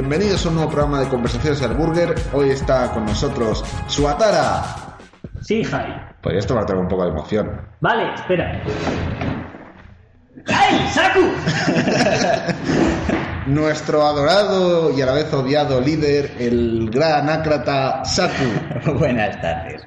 Bienvenidos a un nuevo programa de Conversaciones al Burger. Hoy está con nosotros Suatara. Sí, Jai. Podrías tomarte un poco de emoción. Vale, espera. ¡Ay, Saku! Nuestro adorado y a la vez odiado líder, el gran ácrata Saku. Buenas tardes.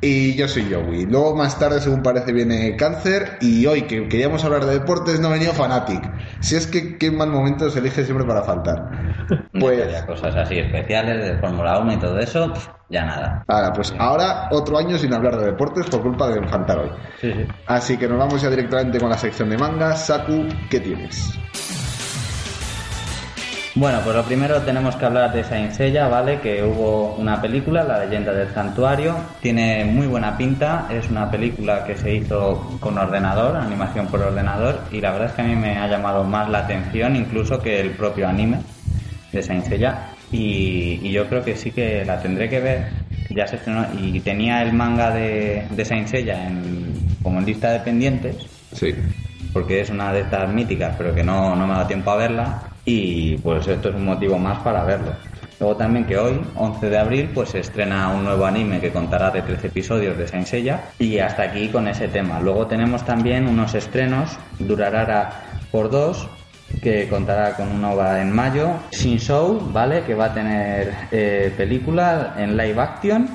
Y yo soy Joey. Luego más tarde, según parece, viene Cáncer. Y hoy, que queríamos hablar de deportes, no ha venido Fanatic. Si es que qué mal momento se elige siempre para faltar. Pues... Ya cosas así especiales de Fórmula 1 y todo eso, ya nada. Ahora, pues ahora otro año sin hablar de deportes por culpa de faltar hoy. Sí, sí. Así que nos vamos ya directamente con la sección de manga. Saku, ¿qué tienes? Bueno, pues lo primero tenemos que hablar de Saint Seiya, ¿vale? Que hubo una película, La leyenda del santuario. Tiene muy buena pinta, es una película que se hizo con ordenador, animación por ordenador, y la verdad es que a mí me ha llamado más la atención incluso que el propio anime de Saint Seiya. Y, y yo creo que sí que la tendré que ver. Ya se estrenó y tenía el manga de, de Saint Seiya en, como en lista de pendientes Sí. porque es una de estas míticas, pero que no, no me da tiempo a verla. Y pues esto es un motivo más para verlo. Luego también que hoy, 11 de abril, pues se estrena un nuevo anime que contará de 13 episodios de Saint. Y hasta aquí con ese tema. Luego tenemos también unos estrenos, Durarara por dos, que contará con una OVA en mayo. Shin Show, ¿vale? Que va a tener eh, película en live action,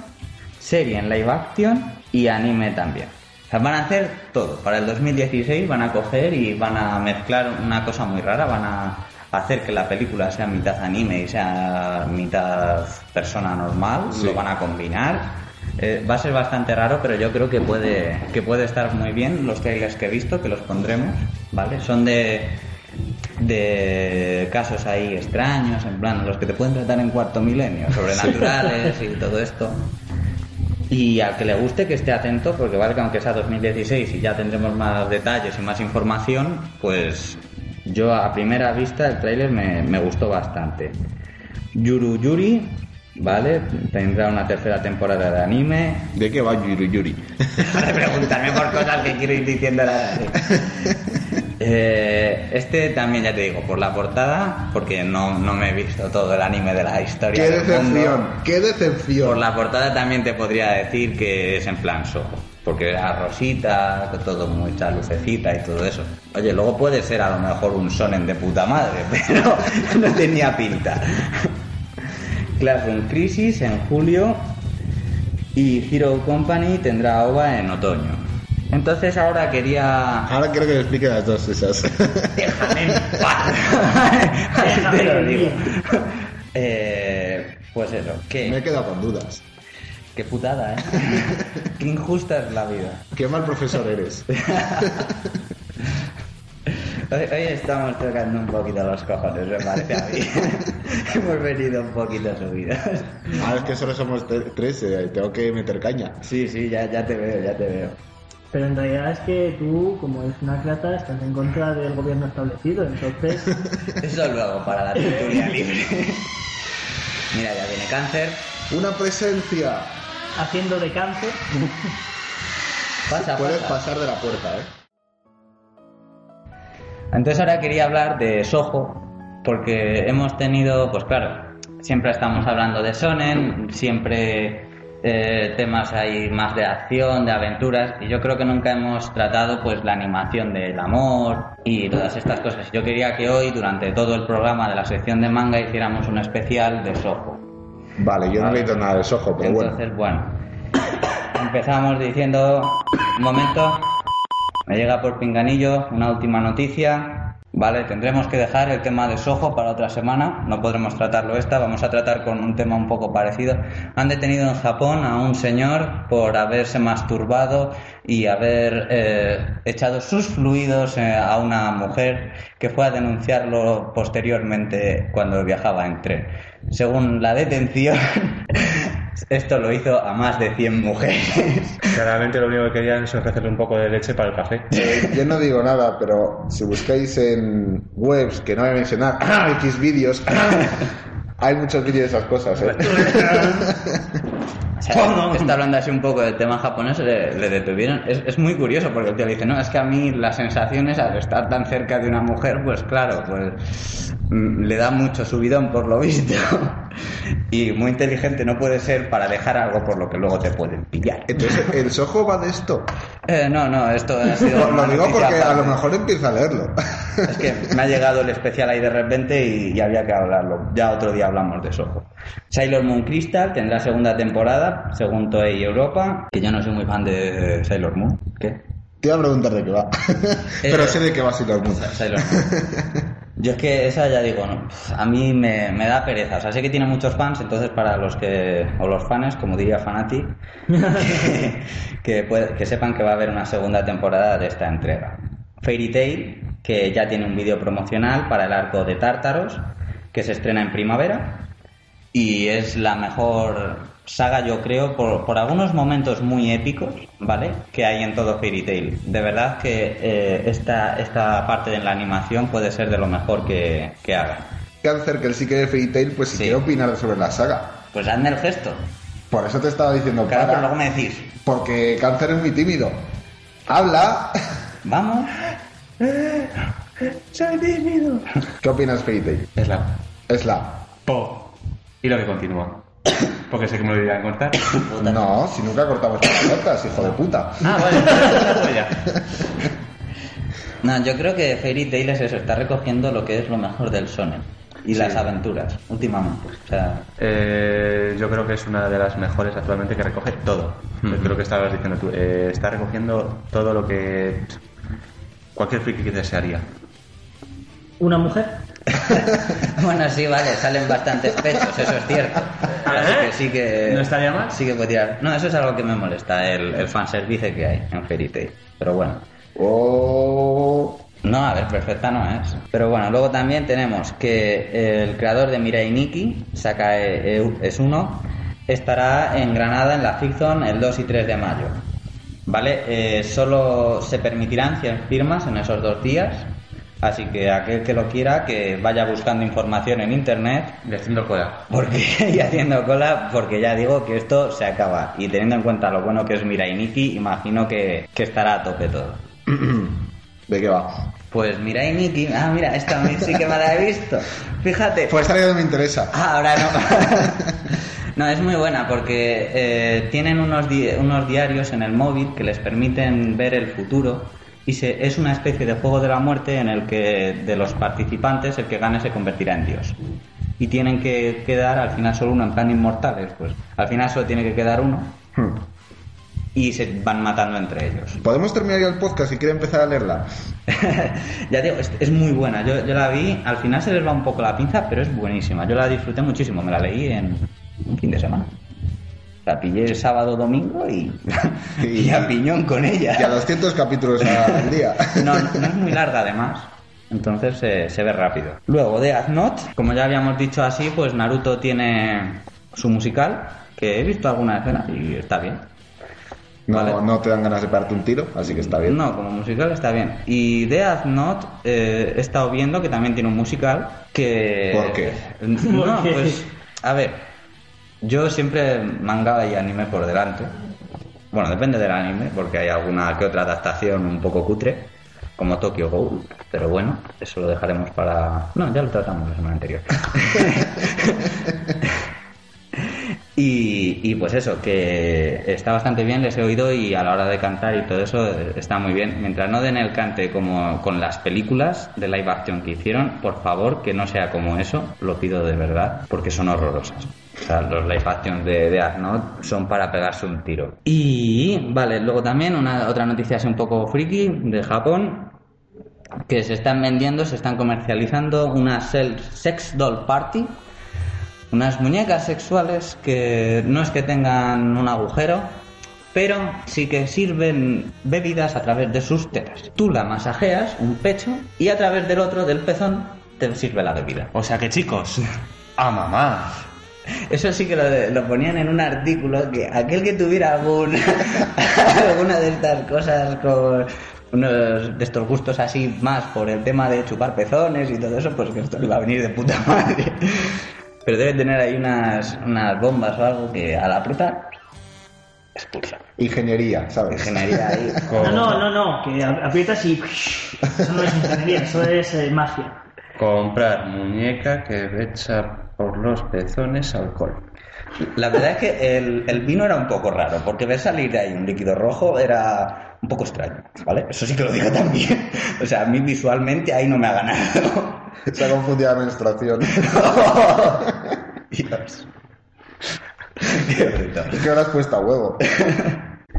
serie en live action y anime también. O sea, van a hacer todo. Para el 2016 van a coger y van a mezclar una cosa muy rara. Van a hacer que la película sea mitad anime y sea mitad persona normal. Sí. Lo van a combinar. Eh, va a ser bastante raro, pero yo creo que puede, que puede estar muy bien los trailers que he visto, que los pondremos, ¿vale? Son de, de casos ahí extraños, en plan, los que te pueden tratar en cuarto milenio, sobrenaturales y todo esto. Y al que le guste que esté atento, porque vale que aunque sea 2016 y ya tendremos más detalles y más información, pues yo a primera vista el tráiler me, me gustó bastante. Yuru Yuri, ¿vale? Tendrá una tercera temporada de anime. ¿De qué va Yuri Yuri? de preguntarme por cosas que quiero ir diciendo la Eh, este también ya te digo, por la portada, porque no, no me he visto todo el anime de la historia. ¡Qué mundo. decepción! ¡Qué decepción! Por la portada también te podría decir que es en plan sojo, porque era rosita, todo mucha lucecita y todo eso. Oye, luego puede ser a lo mejor un sonen de puta madre, pero no tenía pinta. Classroom Crisis en julio y Hero Company tendrá OVA en otoño. Entonces ahora quería Ahora quiero que me explique las dos esas. Déjame en paz. Te lo digo. Eh, pues eso, me he que quedado con dudas. Qué putada, ¿eh? Qué injusta es la vida. Qué mal profesor eres. Hoy, hoy estamos tocando un poquito los cojones, me parece a mí. Hemos venido un poquito subidos. Ah, es que solo somos tre- tres, eh, tengo que meter caña. Sí, sí, ya, ya te veo, ya te veo. Pero en realidad es que tú, como eres una crata, estás en contra del gobierno establecido. Entonces, Eso luego para la tertulia libre. Mira, ya viene cáncer. Una presencia. Haciendo de cáncer, Pasa, Puedes pasa. pasar de la puerta, ¿eh? Entonces ahora quería hablar de Soho, porque hemos tenido, pues claro, siempre estamos hablando de Sonen, siempre eh, temas ahí más de acción, de aventuras, y yo creo que nunca hemos tratado pues la animación del amor y todas estas cosas. Yo quería que hoy, durante todo el programa de la sección de manga, hiciéramos un especial de Soho. Vale, yo no he Vale. leído nada de Soho, pero bueno. Entonces, bueno, empezamos diciendo, un momento, me llega por pinganillo una última noticia. Vale, tendremos que dejar el tema de Soho para otra semana, no podremos tratarlo esta, vamos a tratar con un tema un poco parecido. Han detenido en Japón a un señor por haberse masturbado y haber eh, echado sus fluidos eh, a una mujer que fue a denunciarlo posteriormente cuando viajaba en tren. Según la detención, esto lo hizo a más de 100 mujeres. Claramente lo único que querían es ofrecerle un poco de leche para el café. Eh, yo no digo nada, pero si buscáis en webs, que no voy a mencionar, X vídeos, hay muchos vídeos de esas cosas, ¿eh? O sea, está hablando así un poco del tema japonés, le, le detuvieron. Es, es muy curioso porque el tío le dice, no, es que a mí las sensaciones al estar tan cerca de una mujer, pues claro, pues mm, le da mucho subidón por lo visto. Y muy inteligente no puede ser para dejar algo por lo que luego te pueden pillar. Entonces, ¿el Soho va de esto? Eh, no, no, esto ha sido... Lo digo porque a lo mejor empieza a leerlo. Es que me ha llegado el especial ahí de repente y, y había que hablarlo. Ya otro día hablamos de eso. Sailor Moon Crystal tendrá segunda temporada, según Toei Europa, que yo no soy muy fan de Sailor Moon. ¿Qué? Te iba a preguntar de qué va. Pero sé de qué va Sailor Moon. Sailor Moon. Yo es que esa ya digo, no, a mí me, me da pereza. O sea, sé que tiene muchos fans, entonces para los que, o los fans, como diría Fanatic, que, que, puede- que sepan que va a haber una segunda temporada de esta entrega. Fairy Tail, que ya tiene un vídeo promocional para el arco de Tártaros, que se estrena en primavera. Y es la mejor saga, yo creo, por, por algunos momentos muy épicos, ¿vale? Que hay en todo Fairy Tail. De verdad que eh, esta, esta parte de la animación puede ser de lo mejor que, que hagan. Cáncer, que él sí que ve Fairy Tail, pues si Sí. quiere opinar sobre la saga. Pues hazme el gesto. Por eso te estaba diciendo Claro, para. pero luego me decís, Porque Cáncer es muy tímido. Habla. vamos. Soy tímido. ¿Qué opinas, Fairy Tail? Es la Es la. po. Y lo que continúa. Porque sé que me lo iban a cortar. No, si nunca cortamos las podcast, hijo de puta. Ah, vale. No, yo creo que Fairy Tail es eso, está recogiendo lo que es lo mejor del shonen y Sí. las aventuras últimamente. O sea, Eh, yo creo que es una de las mejores actualmente que recoge todo. Ujú. Creo que estabas diciendo tú. Eh, está recogiendo todo lo que cualquier friki que desearía. ¿Una mujer? bueno, sí, vale, salen bastantes pechos, eso es cierto. Así que sí que. ¿No estaría mal? Sí que puede tirar. No, eso es algo que me molesta, el, el fanservice que hay en Fairy Tail. Pero bueno. Oh. No, a ver, perfecta no es. Pero bueno, luego también tenemos que el creador de Mirai Nikki, Sakae es uno, estará en Granada en la Fiction el 2 y 3 de mayo. ¿Vale? Eh, solo se permitirán 100 firmas en esos dos días. Así que aquel que lo quiera, que vaya buscando información en internet Y haciendo cola. porque y haciendo cola, porque ya digo que esto se acaba. Y teniendo en cuenta lo bueno que es Mirai Nikki, imagino que, que estará a tope todo. ¿De qué va? Pues Mirai Nikki, ah, mira, esta sí que me la he visto. Fíjate. Pues esta idea me interesa. Ah, ahora no. no, es muy buena porque eh, tienen unos, di- unos diarios en el móvil que les permiten ver el futuro y se, es una especie de juego de la muerte en el que de los participantes el que gane se convertirá en Dios. Y tienen que quedar al final solo uno en plan inmortales, pues al final solo tiene que quedar uno Hmm. y se van matando entre ellos. ¿Podemos terminar ya el podcast si quiere empezar a leerla? ya digo, es, es muy buena. Yo, yo la vi, al final se les va un poco la pinza, pero es buenísima. Yo la disfruté muchísimo, me la leí en un fin de semana. La pillé el sábado domingo y, y a piñón con ella. Y a 200 capítulos al día. No, no es muy larga además. Entonces eh, se ve rápido. Luego, Death Note, como ya habíamos dicho así, pues Naruto tiene su musical, que he visto alguna escena y está bien. No, Vale. no te dan ganas de pegarte un tiro, así que está bien. No, como musical está bien. Y Death Note eh, he estado viendo que también tiene un musical que... ¿Por qué? No, ¿Por qué? pues, a ver, yo siempre manga y anime por delante. Bueno, depende del anime, porque hay alguna que otra adaptación un poco cutre, como Tokyo Ghoul, pero bueno, eso lo dejaremos para... No, ya lo tratamos la semana anterior. Y, y pues eso, que está bastante bien, les he oído y a la hora de cantar y todo eso eh, está muy bien. Mientras no den el cante como con las películas de live action que hicieron, por favor que no sea como eso, lo pido de verdad, porque son horrorosas. O sea, los live action de, de Note son para pegarse un tiro. Y vale, luego también una otra noticia así un poco friki de Japón, que se están vendiendo, se están comercializando una sex doll party unas muñecas sexuales que no es que tengan un agujero, pero sí que sirven bebidas a través de sus tetas. Tú la masajeas, un pecho, y a través del otro, del pezón, te sirve la bebida. O sea que chicos, a mamá. Eso sí que lo, lo ponían en un artículo que aquel que tuviera algún, alguna de estas cosas con unos de estos gustos así más por el tema de chupar pezones y todo eso, pues que esto le va a venir de puta madre. Pero debe tener ahí unas, unas bombas o algo que al apretar expulsa. Ingeniería, ¿sabes? Ingeniería ahí. No, no, no, no, que a- aprietas y... Eso no es ingeniería, eso es eh, magia. Comprar muñeca que echa por los pezones alcohol. La verdad es que el, el vino era un poco raro, porque ver salir de ahí un líquido rojo era un poco extraño, ¿vale? Eso sí que lo digo también. O sea, a mí visualmente ahí no me ha ganado. Se ha confundido la menstruación. Dios. Qué. Es que ahora has puesto a huevo.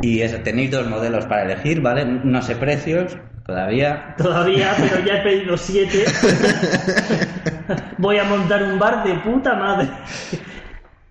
Y eso, tenéis dos modelos para elegir, ¿vale? No sé precios todavía. Todavía, pero ya he pedido siete. Voy a montar un bar de puta madre.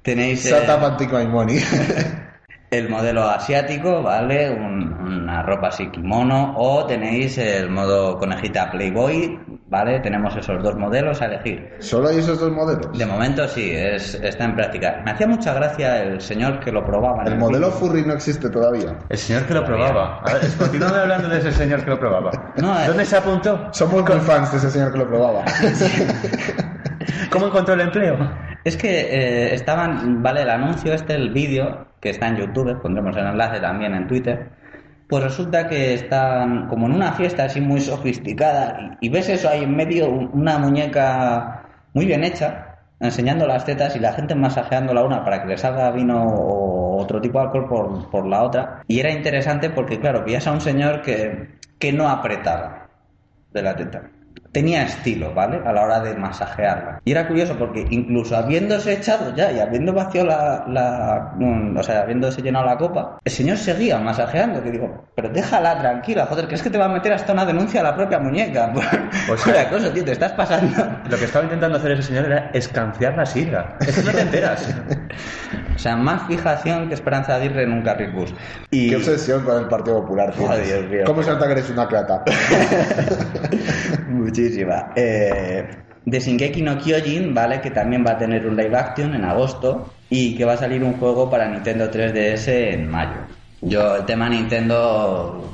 Tenéis eh, Shut up my money. el modelo asiático, ¿vale? Un- una ropa así kimono. O tenéis el modo conejita Playboy, ¿vale? Tenemos esos dos modelos a elegir. ¿Solo hay esos dos modelos? De momento sí, es, está en práctica. Me hacía mucha gracia el señor que lo probaba. en El modelo furry no existe todavía. El señor que lo probaba. A ver, continúame hablando de ese señor que lo probaba. No, eh. ¿Dónde se apuntó? Somos muy fans de ese señor que lo probaba. ¿Cómo encontró el empleo? Es que eh, estaban, vale, el anuncio este, el vídeo, que está en YouTube, pondremos el enlace también en Twitter, pues resulta que están como en una fiesta así muy sofisticada y, ves eso ahí en medio, un- una muñeca muy bien hecha, enseñando las tetas y la gente masajeando la una para que le salga vino o otro tipo de alcohol por, por la otra. Y era interesante porque, claro, pillas a un señor que, que no apretaba de la teta. Tenía estilo, ¿vale? A la hora de masajearla. Y era curioso porque incluso habiéndose echado ya y habiendo vaciado la, la mm, o sea, habiéndose llenado la copa, el señor seguía masajeando. Que digo, pero déjala tranquila, joder, ¿crees que te va a meter hasta una denuncia a la propia muñeca? Por, O sea- acoso, tío, te estás pasando. Lo que estaba intentando hacer ese señor era escanciar la sidra. Es que no te enteras. O sea, más fijación que Esperanza Aguirre en un carril bus. Y... Qué obsesión con el Partido Popular. Joder, Dios mío. ¿Cómo se nota que eres una crata? Muchísima. Eh, de Shingeki no Kyojin, ¿vale? Que también va a tener un live action en agosto y que va a salir un juego para Nintendo 3DS en mayo. Yo, el tema Nintendo...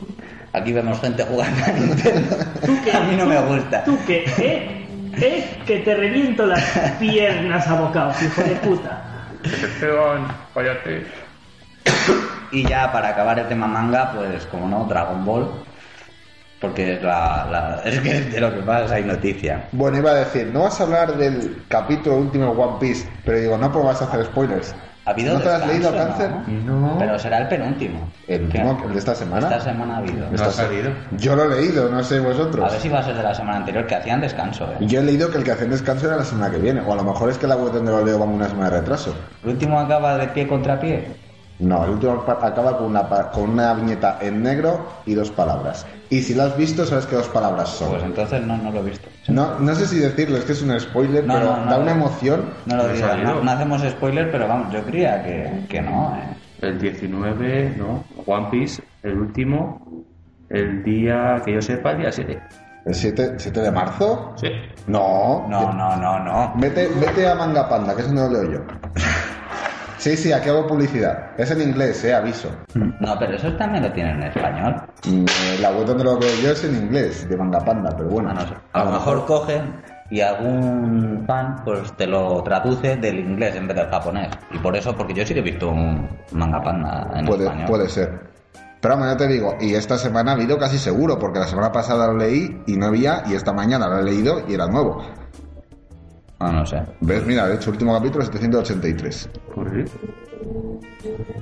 Aquí vemos gente jugando a Nintendo. A mí no me gusta. Tú que, ¿eh? ¿Eh? Que te reviento las piernas a bocados, hijo de puta. Y ya para acabar el tema manga, pues como no, Dragon Ball. Porque es la, la- es que de lo que pasa hay noticia. Bueno, iba a decir, no vas a hablar del capítulo último de One Piece, pero digo, no, pues vas a hacer spoilers. ¿Ha habido ¿No te has leído Cáncer? no? No. Pero será el penúltimo. El último, el de esta semana. Esta semana ha habido. No ha salido. Yo lo he leído, no sé vosotros. A ver si va a ser de la semana anterior, que hacían descanso, ¿eh? Yo he leído que el que hacen descanso era la semana que viene, o a lo mejor es que la web donde lo leo va una semana de retraso. El último acaba de pie contra pie. No, el último acaba con una, pa- con una viñeta en negro y dos palabras. Y si lo has visto, sabes que dos palabras son. Pues entonces no, no lo he visto. No, no sé si decirlo, es que es un spoiler, No, pero no, no, da no. una emoción. No lo salido. no, no hacemos spoiler, pero vamos, yo creía que, que no, ¿eh? El 19, no. One Piece, el último, el día que yo sepa, el día 7. ¿El 7, 7 de marzo? Sí. No. No, no, no, no. Vete, vete a Manga Panda, que eso no lo leo yo. Sí, sí, aquí hago publicidad. Es en inglés, eh, aviso. No, pero eso también lo tienen en español. Mm, eh, La web donde lo veo yo es en inglés, de Manga Panda, pero bueno. Ah, no sé. A lo mejor cogen y algún fan pues te lo traduce del inglés en vez del japonés. Y por eso, porque yo sí que he visto un manga panda en Puede, español. puede ser. Pero vamos, ya te digo, y esta semana ha habido casi seguro, porque la semana pasada lo leí y no había, y esta mañana lo he leído y era nuevo. No, no sé. ¿Ves? Mira, de hecho, último capítulo 783. Joder.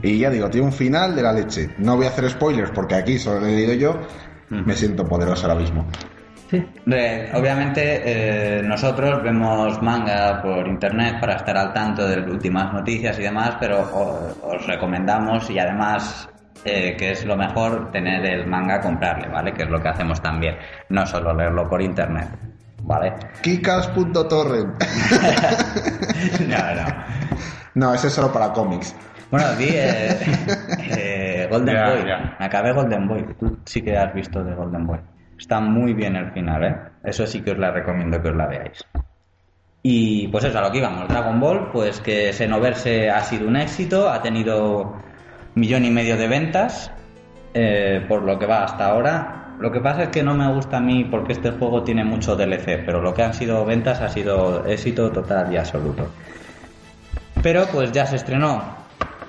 Y ya digo, tiene un final de la leche. No voy a hacer spoilers porque aquí solo lo he leído yo. Me siento poderoso ahora mismo. Re- obviamente eh, nosotros vemos manga por internet para estar al tanto de las últimas noticias y demás, pero os recomendamos y además eh, que es lo mejor tener el manga comprarle, ¿vale? Que es lo que hacemos también, no solo leerlo por internet, ¿vale? Kikas.torrent. no, no. no, ese es solo para cómics. Bueno, vi eh, eh, Golden Boy. Me acabé Golden Boy. Tú sí que has visto de Golden Boy. Está muy bien el final, ¿eh? Eso sí que os la recomiendo que os la veáis. Y pues eso, a lo que íbamos. Dragon Ball, pues que Xenoverse ha sido un éxito, ha tenido millón y medio de ventas, eh, por lo que va hasta ahora. Lo que pasa es que no me gusta a mí porque este juego tiene mucho DLC, pero lo que han sido ventas ha sido éxito total y absoluto. Pero pues ya se estrenó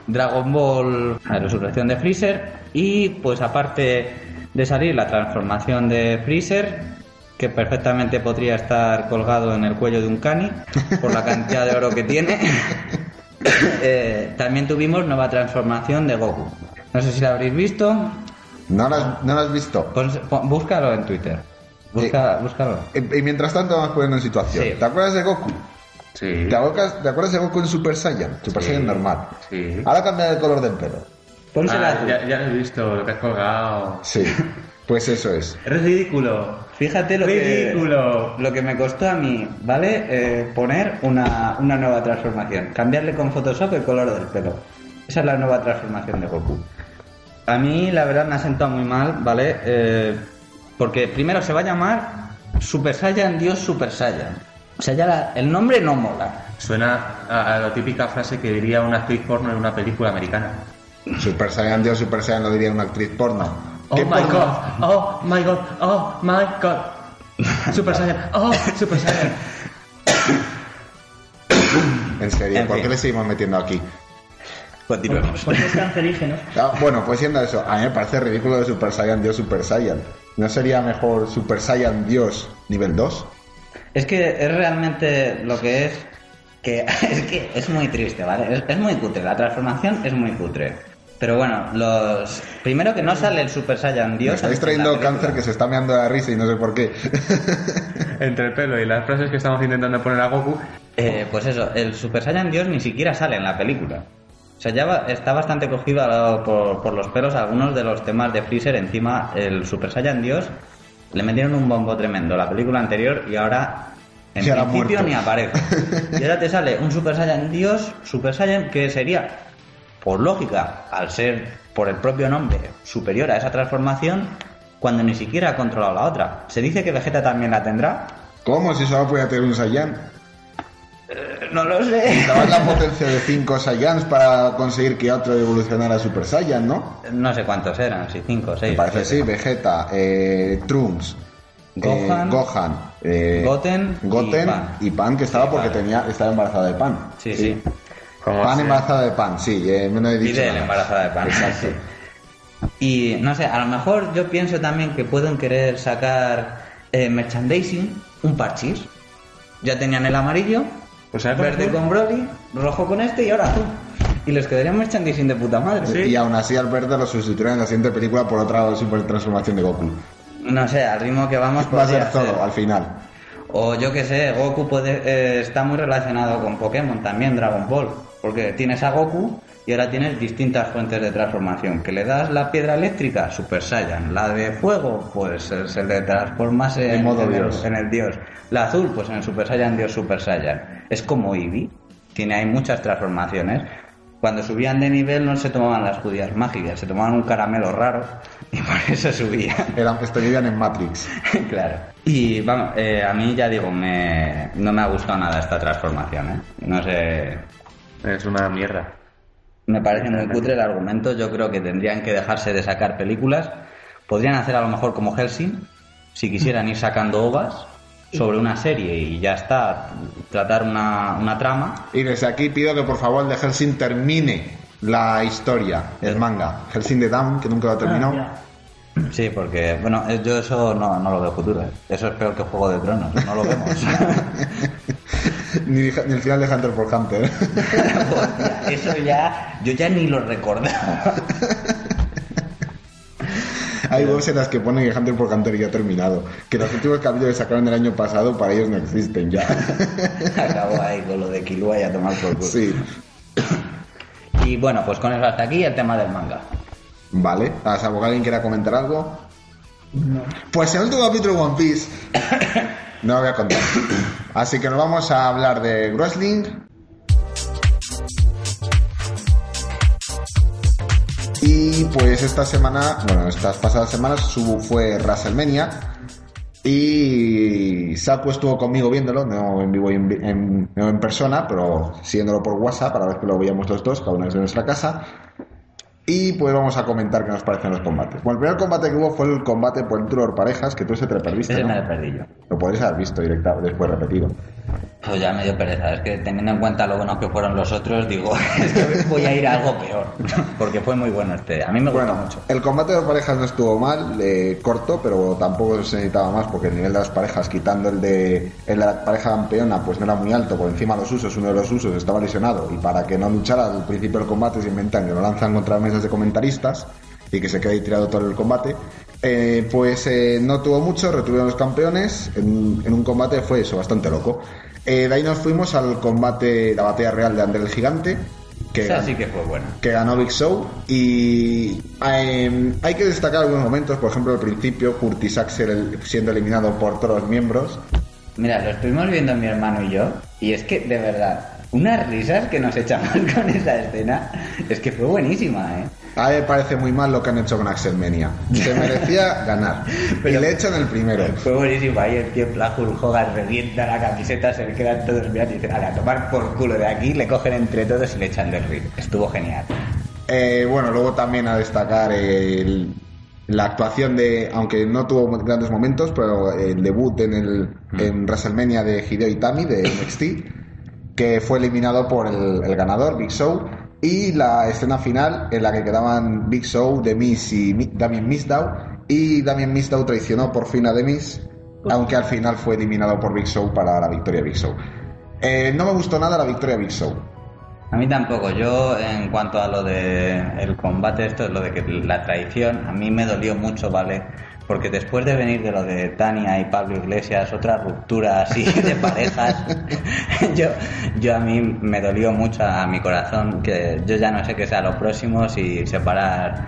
Dragon Ball, la resurrección de Freezer y pues aparte de salir la transformación de Freezer, que perfectamente podría estar colgado en el cuello de un cani por la cantidad de oro que tiene, eh, también tuvimos nueva transformación de Goku. No sé si la habréis visto, ¿No lo has, no lo has visto? Pues, pon- búscalo en Twitter. Busca, Búscalo. Y, y mientras tanto vamos poniendo en situación. Sí. ¿Te acuerdas de Goku? Sí. ¿Te acuerdas, ¿Te acuerdas de Goku en Super Saiyan? Super Sí. Saiyan normal. Sí. Ahora cambia el color del pelo. Pónsela Ah, tú. ya, ya lo he visto, lo que has colgado. Sí. Pues eso es. Es ridículo. Fíjate lo Ridículo. que, lo que me costó a mí, ¿vale? Eh, poner una, una nueva transformación. Cambiarle con Photoshop el color del pelo. Esa es la nueva transformación de Goku. A mí, la verdad, me ha sentado muy mal, ¿vale? Eh, porque primero se va a llamar Super Saiyan Dios Super Saiyan. O sea, ya la- el nombre no mola. Suena a, a la típica frase que diría una actriz porno en una película americana. Super Saiyan Dios, Super Saiyan lo diría una actriz porno. Oh ¿Qué my porno? god, oh my god, oh my god. Super Saiyan, oh Super Saiyan. En serio, En ¿por fin. qué le seguimos metiendo aquí? Continuemos. Porque es cancerígeno. Ah, bueno, pues siendo eso, a mí me parece ridículo de Super Saiyan Dios, Super Saiyan. ¿No sería mejor Super Saiyan Dios nivel 2? Es que es realmente lo que es que es que es muy triste, ¿vale? Es, es muy cutre, la transformación es muy cutre. Pero bueno, los primero que no sale el Super Saiyan Dios. Me estáis trayendo película. cáncer que se está meando de la risa y no sé por qué. Entre el pelo y las frases que estamos intentando poner a Goku, Eh, pues eso, el Super Saiyan Dios ni siquiera sale en la película. O sea, ya está bastante cogido por, por los pelos algunos de los temas de Freezer. Encima, el Super Saiyan Dios le metieron un bombo tremendo la película anterior y ahora, en principio, ni aparece. Y ahora te sale un Super Saiyan Dios, Super Saiyan, que sería, por lógica, al ser por el propio nombre superior a esa transformación, cuando ni siquiera ha controlado la otra. Se dice que Vegeta también la tendrá. ¿Cómo? Si solo podía tener un Saiyan. Eh, No lo sé. Dabas la potencia de 5 Saiyans para conseguir que otro evolucionara a Super Saiyan, ¿no? No sé cuántos eran, si cinco o seis. Me parece sí. Vegeta, eh, Trunks, Gohan, eh, Gohan eh, Goten y Goten Pan. y Pan, que estaba Sí, porque vale. tenía, estaba embarazada de Pan. Sí, sí. como Pan sea. embarazada de Pan, sí, eh, no he dicho nada. embarazada de pan. Exacto. Y no sé, a lo mejor yo pienso también que pueden querer sacar eh, merchandising, un parchís. Ya tenían el amarillo, Pues ¿sabes por verde con Broly, rojo con este y ahora azul. Y les quedaría un merchandising de puta madre. Sí. Y aún así al verde lo sustituyeron en la siguiente película por otra super transformación de Goku. No sé, al ritmo que vamos Va a ser todo ser. al final. O yo que sé, Goku puede, eh, está muy relacionado con Pokémon también, Dragon Ball. Porque tienes a Goku y ahora tienes distintas fuentes de transformación. Que le das la piedra eléctrica, Super Saiyan. La de fuego, pues se, le transformas en, En modo el- Dios. en el Dios. La azul, pues en el Super Saiyan Dios Super Saiyan. Es como Eevee. Tiene hay muchas transformaciones. Cuando subían de nivel no se tomaban las judías mágicas, se tomaban un caramelo raro y por eso subían. Eran, vivían en Matrix. claro. Y vamos, eh, a mí ya digo, me, no me ha gustado nada esta transformación, ¿eh? No sé, Es una mierda. Me parece muy cutre el argumento. Yo creo que tendrían que dejarse de sacar películas. Podrían hacer a lo mejor como Helsing, si quisieran ir sacando ovas sobre una serie y ya está, tratar una, una trama. Y desde aquí pido que por favor el de Helsing termine la historia, el manga. Helsing de Dawn, que nunca lo ha terminado. Ah, Sí, porque, bueno, eh, yo eso no, no lo veo futuro. ¿eh? Eso es peor que Juego de Tronos, no lo vemos. ni, ni el final de Hunter por Hunter. Eso ya, yo ya ni lo recordaba. Hay webs en las que ponen que Hunter por Hunter ya ha terminado. Que los últimos capítulos que sacaron el año pasado para ellos no existen ya. Acabo ahí con lo de Killua y a tomar por culo. sí. Y bueno, pues con eso hasta aquí el tema del manga. Vale. A salvo que alguien quiera comentar algo. No. Pues el último capítulo de One Piece. No lo voy a contar. Así que nos vamos a hablar de wrestling. Y pues esta semana, bueno, estas pasadas semanas su, fue WrestleMania. Y Saku estuvo conmigo viéndolo, no en vivo y en, no en persona, pero siguiéndolo por WhatsApp, a la vez que lo veíamos los dos, cada uno desde nuestra casa. Y pues vamos a comentar qué nos parecen los combates. Bueno, el primer combate que hubo fue el combate por el de parejas, que tú ese te lo perdiste, Ese ¿no? me lo perdí yo. Lo podéis haber visto directa, después repetido. Pues ya me dio pereza. Es que teniendo en cuenta lo buenos que fueron los otros, digo, es que voy a ir a algo peor. Porque fue muy bueno este. A mí me gustó Bueno, mucho. el combate de parejas no estuvo mal, eh, corto, pero tampoco se necesitaba más porque el nivel de las parejas, quitando el de, el de la pareja campeona, pues no era muy alto. Por encima de los usos, uno de los usos estaba lesionado y para que no luchara al principio del combate se inventan que lo lanzan contra mesas de comentaristas y que se quede tirado todo el combate. Eh, pues eh, no tuvo mucho, retuvieron los campeones en, en un combate fue eso, bastante loco. Eh, de ahí nos fuimos al combate, la batalla real de André el Gigante. Que Esa sí que fue buena. que ganó Big Show y eh, hay que destacar algunos momentos, por ejemplo al principio Curtis Axel el- siendo eliminado por todos los miembros. Mira, lo estuvimos viendo mi hermano y yo, y es que, de verdad, unas risas que nos echamos con esa escena, es que fue buenísima, ¿eh? A mí me parece muy mal lo que han hecho con Axel Menia. Se merecía ganar. Pero- y le echan el primero. Fue buenísimo, ahí el plan Hulk Hogan revienta la camiseta, se le quedan todos mirando y dicen, "Ale, a tomar por culo de aquí, le cogen entre todos y le echan del ring. Estuvo genial. Eh, bueno, luego también a destacar el- la actuación de, aunque no tuvo grandes momentos, pero el debut en el en WrestleMania de Hideo Itami de NXT, que fue eliminado por el, el ganador, Big Show, y la escena final en la que quedaban Big Show, The Miz y Mi- Damien Mizdow, y Damien Mizdow traicionó por fin a The Miz, aunque al final fue eliminado por Big Show para la victoria Big Show. Eh, no me gustó nada la victoria Big Show. A mí tampoco. Yo, en cuanto a lo de el combate, esto, lo de que la traición, a mí me dolió mucho, ¿vale? Porque después de venir de lo de Tania y Pablo Iglesias, otra ruptura así de parejas, yo, yo a mí me dolió mucho a mi corazón que yo ya no sé qué sea lo próximo, si separar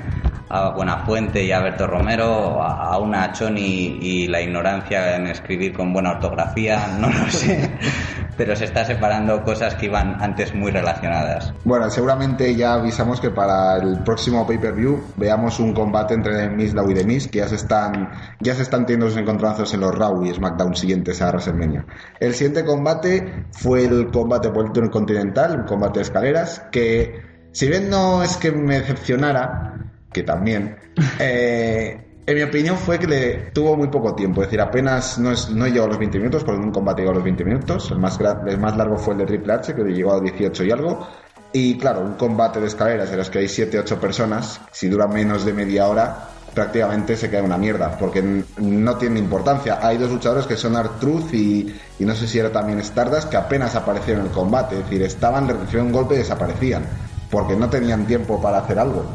a Buenafuente y a Berto Romero, a a una Choni y la ignorancia en escribir con buena ortografía, no lo sé. Pero se está separando cosas que iban antes muy relacionadas. Bueno, seguramente ya avisamos que para el próximo pay-per-view veamos un combate entre Miz, Law y The Miz, que ya se están ya se están teniendo sus encontronazos en los Raw y SmackDown siguientes a WrestleMania. El siguiente combate fue el combate por el continental, un combate de escaleras, que si bien no es que me decepcionara, que también, eh, en mi opinión fue que le tuvo muy poco tiempo, es decir, apenas no, es, no llegó a los 20 minutos, porque un combate llegó a los 20 minutos, el más, el más largo fue el de Triple H, que llegó a 18 y algo, y claro, un combate de escaleras en los que hay 7-8 personas, si dura menos de media hora, prácticamente se queda una mierda, porque no tiene importancia. Hay dos luchadores que son Art-Truth y, y no sé si era también Stardust, que apenas aparecieron en el combate, es decir, estaban, recibieron un golpe y desaparecían, porque no tenían tiempo para hacer algo.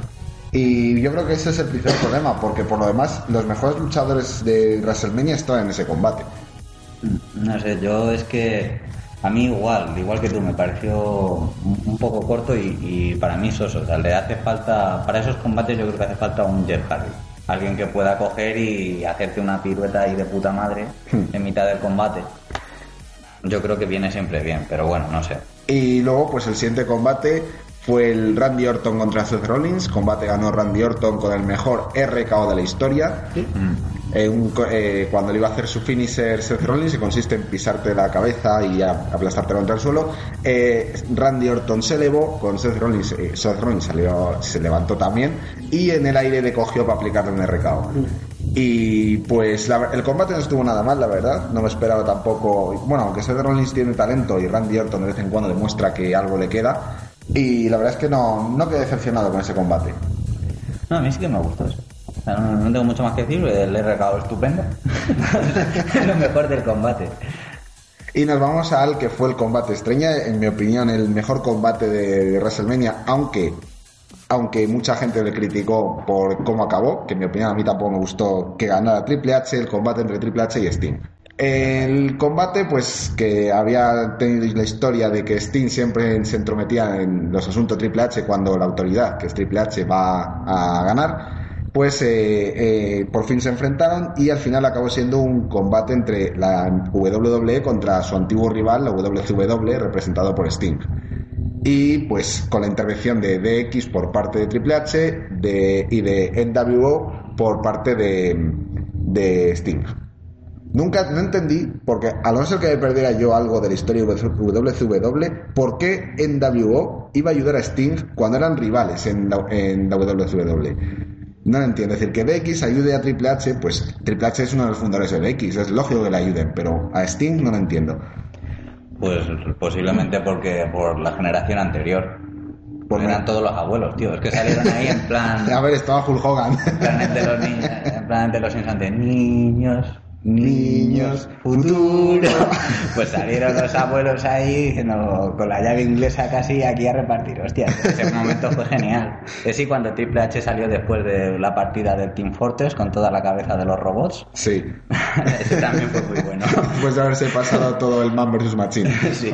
Y yo creo que ese es el principal problema, porque por lo demás, los mejores luchadores de WrestleMania estaban en ese combate. No sé, yo es que a mí igual, igual que tú, me pareció un un poco corto y, y para mí soso. O sea, le hace falta, para esos combates yo creo que hace falta un Jeff Hardy. Alguien que pueda coger y hacerte una pirueta ahí de puta madre en mitad del combate. Yo creo que viene siempre bien, pero bueno, no sé. Y luego, pues el siguiente combate fue el Randy Orton contra Seth Rollins. Combate ganó Randy Orton con el mejor RKO de la historia. Eh, un co- eh, cuando le iba a hacer su finisher Seth Rollins, que consiste en pisarte la cabeza y a- aplastarte contra el suelo, eh, Randy Orton se elevó, con Seth Rollins, eh, Seth Rollins salió, se levantó también y en el aire le cogió para aplicarle un RKO. Y pues la- el combate no estuvo nada mal, la verdad. No me esperaba tampoco. Bueno, aunque Seth Rollins tiene talento y Randy Orton de vez en cuando demuestra que algo le queda. Y la verdad es que no, no quedé decepcionado con ese combate. No, a mí sí que me gustó eso. O sea, no, no tengo mucho más que decir, el RKO estupendo. es lo mejor del combate. Y nos vamos al que fue el combate estrella, en mi opinión, el mejor combate de, de WrestleMania, aunque, aunque mucha gente le criticó por cómo acabó, que en mi opinión a mí tampoco me gustó que ganara Triple H, el combate entre Triple H y Sting. El combate, pues, que había tenido la historia de que Sting siempre se entrometía en los asuntos Triple H cuando la autoridad, que es Triple H, va a ganar, pues eh, eh, por fin se enfrentaron y al final acabó siendo un combate entre la WWE contra su antiguo rival, la WCW, representado por Sting. Y pues con la intervención de DX por parte de Triple H y de NWO por parte de Sting. Nunca no entendí, porque a no ser que me perdiera yo algo de la historia de WCW, por qué NWO iba a ayudar a Sting cuando eran rivales en la, en la WCW. No lo entiendo. Es decir, que DX ayude a Triple H, pues Triple H es uno de los fundadores de DX, es lógico que le ayuden, pero a Sting no lo entiendo. Pues posiblemente porque por la generación anterior. Por eran la- todos los abuelos, tío. Es que salieron ahí en plan. A ver, estaba Hulk Hogan. En plan de los niños, en plan de los infantes, niños, Niños, futuro. Pues salieron los abuelos ahí diciendo, con la llave inglesa casi aquí a repartir. Hostia, ese momento fue genial. Es y cuando Triple H salió después de la partida del Team Fortress con toda la cabeza de los robots. Sí. ese también fue muy bueno. Después de haberse pasado todo el Man vs. Machine. Sí.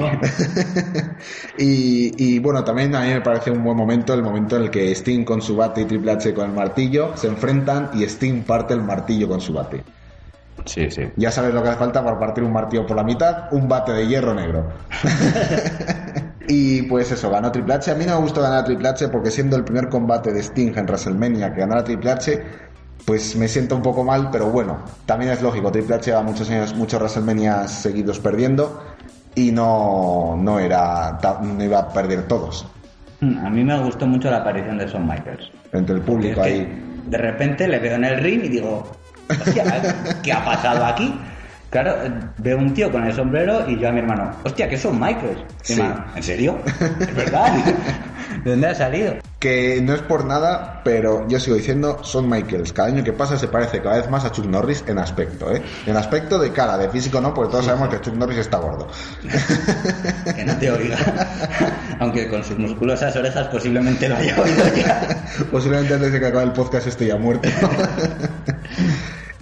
Y, y, bueno, también a mí me parece un buen momento el momento en el que Sting con su bate y Triple H con el martillo se enfrentan y Sting parte el martillo con su bate. Sí, sí. Ya sabes lo que hace falta para partir un martillo por la mitad, un bate de hierro negro. y pues eso, ganó Triple H. A mí no me gustó ganar a Triple H porque siendo el primer combate de Sting en WrestleMania que ganara Triple H, pues me siento un poco mal, pero bueno, también es lógico. Triple H lleva muchos años, muchos WrestleMania seguidos perdiendo y no, no, era, no iba a perder todos. A mí me gustó mucho la aparición de Shawn Michaels. Entre el público ahí. de repente le veo en el ring y digo, hostia, ¿qué ha pasado aquí? Claro, veo un tío con el sombrero y yo a mi hermano, hostia, que son Michaels. Mi Sí. hermano, ¿en serio? ¿Es verdad? ¿De dónde ha salido? Que no es por nada, pero yo sigo diciendo, son Michaels. Cada año que pasa se parece cada vez más a Chuck Norris en aspecto, ¿eh? En aspecto de cara, de físico no, porque todos sabemos que Chuck Norris está gordo. Que no te oiga. Aunque con sus musculosas orejas posiblemente lo haya oído ya. Posiblemente antes de que acabe el podcast esté ya muerto.